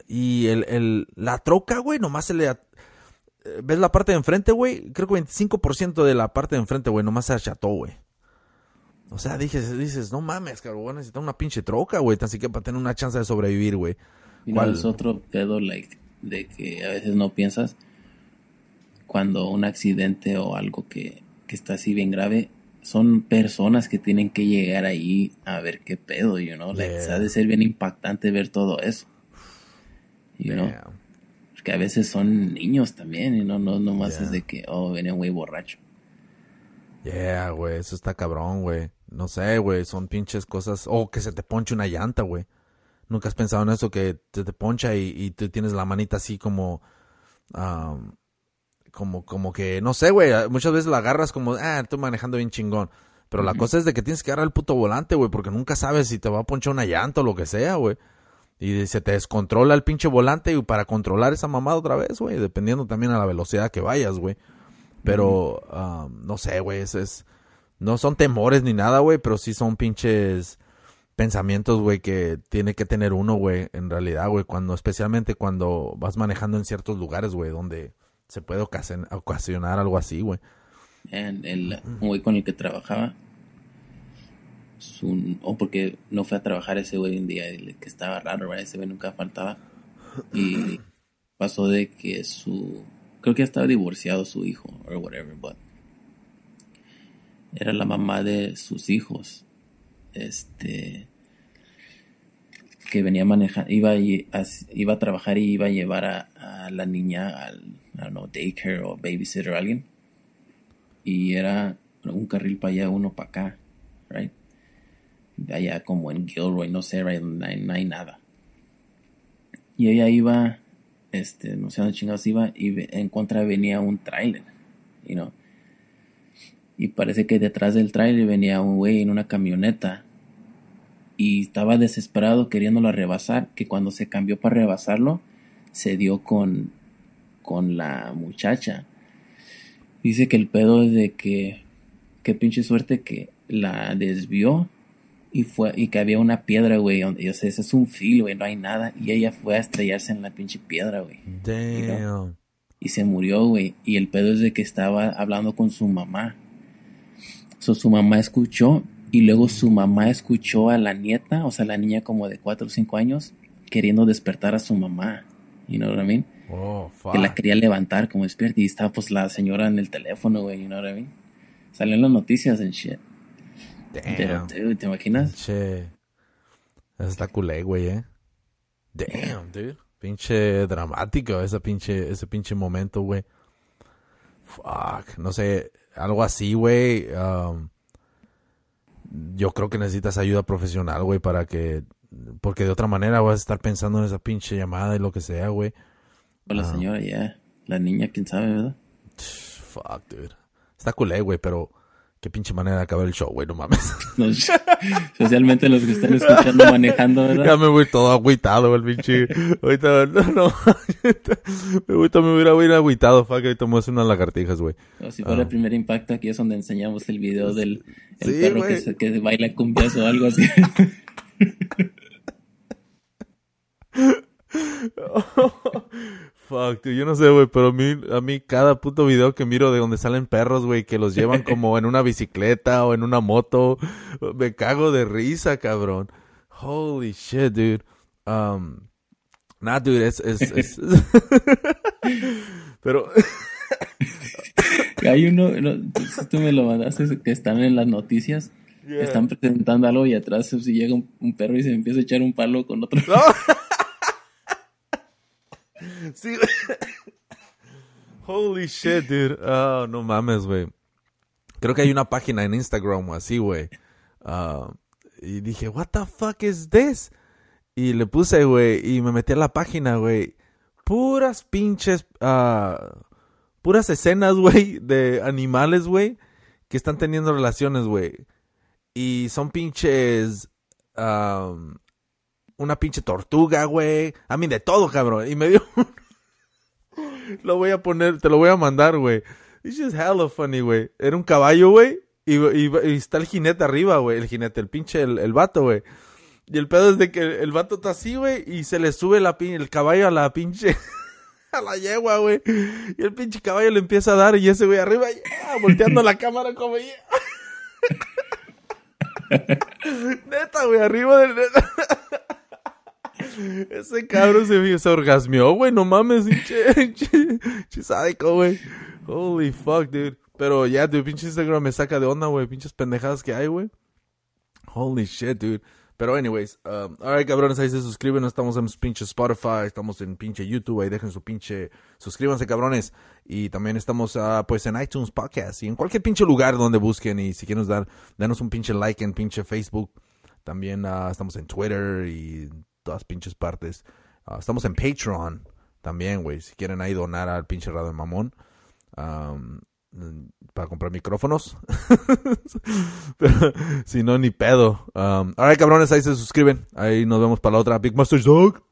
Y el, el, la troca, güey, nomás se le... eh, ¿Ves la parte de enfrente, güey? Creo que 25% de la parte de enfrente, güey, nomás se acható, güey. O sea, dices, dices, no mames, cabrón, voy a necesitar una pinche troca, güey, tan siquiera para tener una chance de sobrevivir, güey. Y no, ¿Cuál? es otro pedo, like, de que a veces no piensas cuando un accidente o algo que, que está así bien grave, son personas que tienen que llegar ahí a ver qué pedo, you know, like, Yeah. ha de ser bien impactante ver todo eso, you know, porque a veces son niños también, y no, no, nomás Yeah. es de que, oh, viene un güey borracho. Yeah, güey, eso está cabrón, güey. No sé, güey, son pinches cosas. O que se te ponche una llanta, güey. Nunca has pensado en eso, que se te poncha y, y tú tienes la manita así como. am, como, como que, no sé, güey, muchas veces la agarras como, ah, estoy manejando bien chingón. Pero la cosa es de que tienes que agarrar el puto volante, güey, porque nunca sabes si te va a ponchar una llanta o lo que sea, güey. Y se te descontrola el pinche volante y para controlar esa mamada otra vez, güey, dependiendo también a la velocidad que vayas, güey. Pero, ah, no sé, güey, es, es, no son temores ni nada, güey, pero sí son pinches pensamientos, güey, que tiene que tener uno, güey, en realidad, güey, cuando, especialmente cuando vas manejando en ciertos lugares, güey, donde se puede ocasionar algo así, güey. En el güey con el que trabajaba, su, o porque no fue a trabajar ese güey un día, que estaba raro. Ese güey nunca faltaba. Y pasó de que su, creo que estaba divorciado su hijo, o whatever, but era la mamá de sus hijos. Este, que venía a manejar, iba a, iba a trabajar y iba a llevar a, la niña al, I don't know, daycare o babysitter o alguien. Y era un carril para allá, uno para acá, right? Allá como en Gilroy, no sé, right? no, hay, nada. Y ella iba, este, no sé dónde chingados iba, y en contra venía un know. Y parece que detrás del trailer venía un güey en una camioneta y estaba desesperado queriéndolo rebasar, que cuando se cambió para rebasarlo, se dio con, con la muchacha. Dice que el pedo es de que, qué pinche suerte que la desvió y fue, y que había una piedra, güey, donde, yo sé, ese es un filo, güey, no hay nada, y ella fue a estrellarse en la pinche piedra, güey. Damn. Y se murió, güey, y el pedo es de que estaba hablando con su mamá. So, su mamá escuchó y luego su mamá escuchó a la nieta, o sea, la niña como de 4 o 5 años, queriendo despertar a su mamá. You know what I mean? Oh, que la quería levantar como despierta y estaba pues la señora en el teléfono, güey, you know what I mean? Salen las noticias en shit. Damn. ¿te imaginas? Che. Esa está culé, güey, eh. Damn, dude. Pinche dramático ese pinche, ese pinche momento, güey. Fuck. No sé, algo así, güey. Um, yo creo que necesitas ayuda profesional, güey, para que... Porque de otra manera vas a estar pensando en esa pinche llamada y lo que sea, güey. O la Ah. señora, ya. La niña, quién sabe, ¿verdad? Fuck, dude. Está culé, güey, pero... Qué pinche manera de acabar el show, güey, no mames. <laughs> Especialmente <laughs> los que están escuchando manejando, ya ¿verdad? me voy todo agüitado, el pinche... Ahorita, no, no. <laughs> ahorita me hubiera hubiera agüitado, fuck, ahorita me voy a hacer unas lagartijas, güey. O si fuera el primer impacto, aquí es donde enseñamos el video del el Sí, perro que, se- que baila cumbias o algo así. Fuck, dude, yo no sé, güey, pero a mí, a mí cada puto video que miro de donde salen perros, güey, que los llevan <laughs> como en una bicicleta o en una moto, me cago de risa, cabrón. Holy shit, dude. Um, nah, dude, es, es, es- <laughs> pero, Hay uno, no, tú me lo mandaste, que están en las noticias, que están presentando algo y atrás si llega un, un perro y se empieza a echar un palo con otro. <laughs> sí. Holy shit, dude. Oh, no mames, güey. Creo que hay una página en Instagram o así, güey. Ah, y dije, what the fuck is this? Y le puse, güey, y me metí a la página, güey. Puras pinches, ah, puras escenas, <laughs> güey, de animales, güey, que están teniendo relaciones, güey. Y son pinches, una pinche tortuga, güey. A mí de todo, cabrón. Y me dio <laughs> Lo voy a poner, te lo voy a mandar, güey. It's just hella funny, güey. Era un caballo, güey. Y, y- y está el jinete arriba, güey. El jinete, el pinche, el, el vato, güey. Y el pedo es de que el vato está así, güey. Y se le sube la pin- el caballo a la pinche. <laughs> a la yegua, güey. Y el pinche caballo le empieza a dar. Y ese güey arriba, yeah, volteando la cámara como. yeah. <laughs> Neta, güey, arriba del. <laughs> Ese cabrón se, se orgasmeó, güey, no mames, <laughs> pinche, sádico, güey. Holy fuck, dude. Pero ya, dude, pinche Instagram me saca de onda, güey, pinches pendejadas que hay, güey. Holy shit, dude. Pero anyways, um, alright, cabrones, ahí se suscriben, estamos en pinche Spotify, estamos en pinche YouTube, ahí dejen su pinche, suscríbanse, cabrones. Y también estamos, ah, pues, en iTunes Podcast y en cualquier pinche lugar donde busquen y si quieren dar, danos un pinche like en pinche Facebook. También ah, estamos en Twitter y todas pinches partes. Ah, estamos en Patreon también, güey, si quieren ahí donar al pinche Radio Mamón. um, para comprar micrófonos. <laughs> Pero, si no, ni pedo. Um, alright, cabrones, ahí se suscriben. Ahí nos vemos para la otra. Big Master Dog.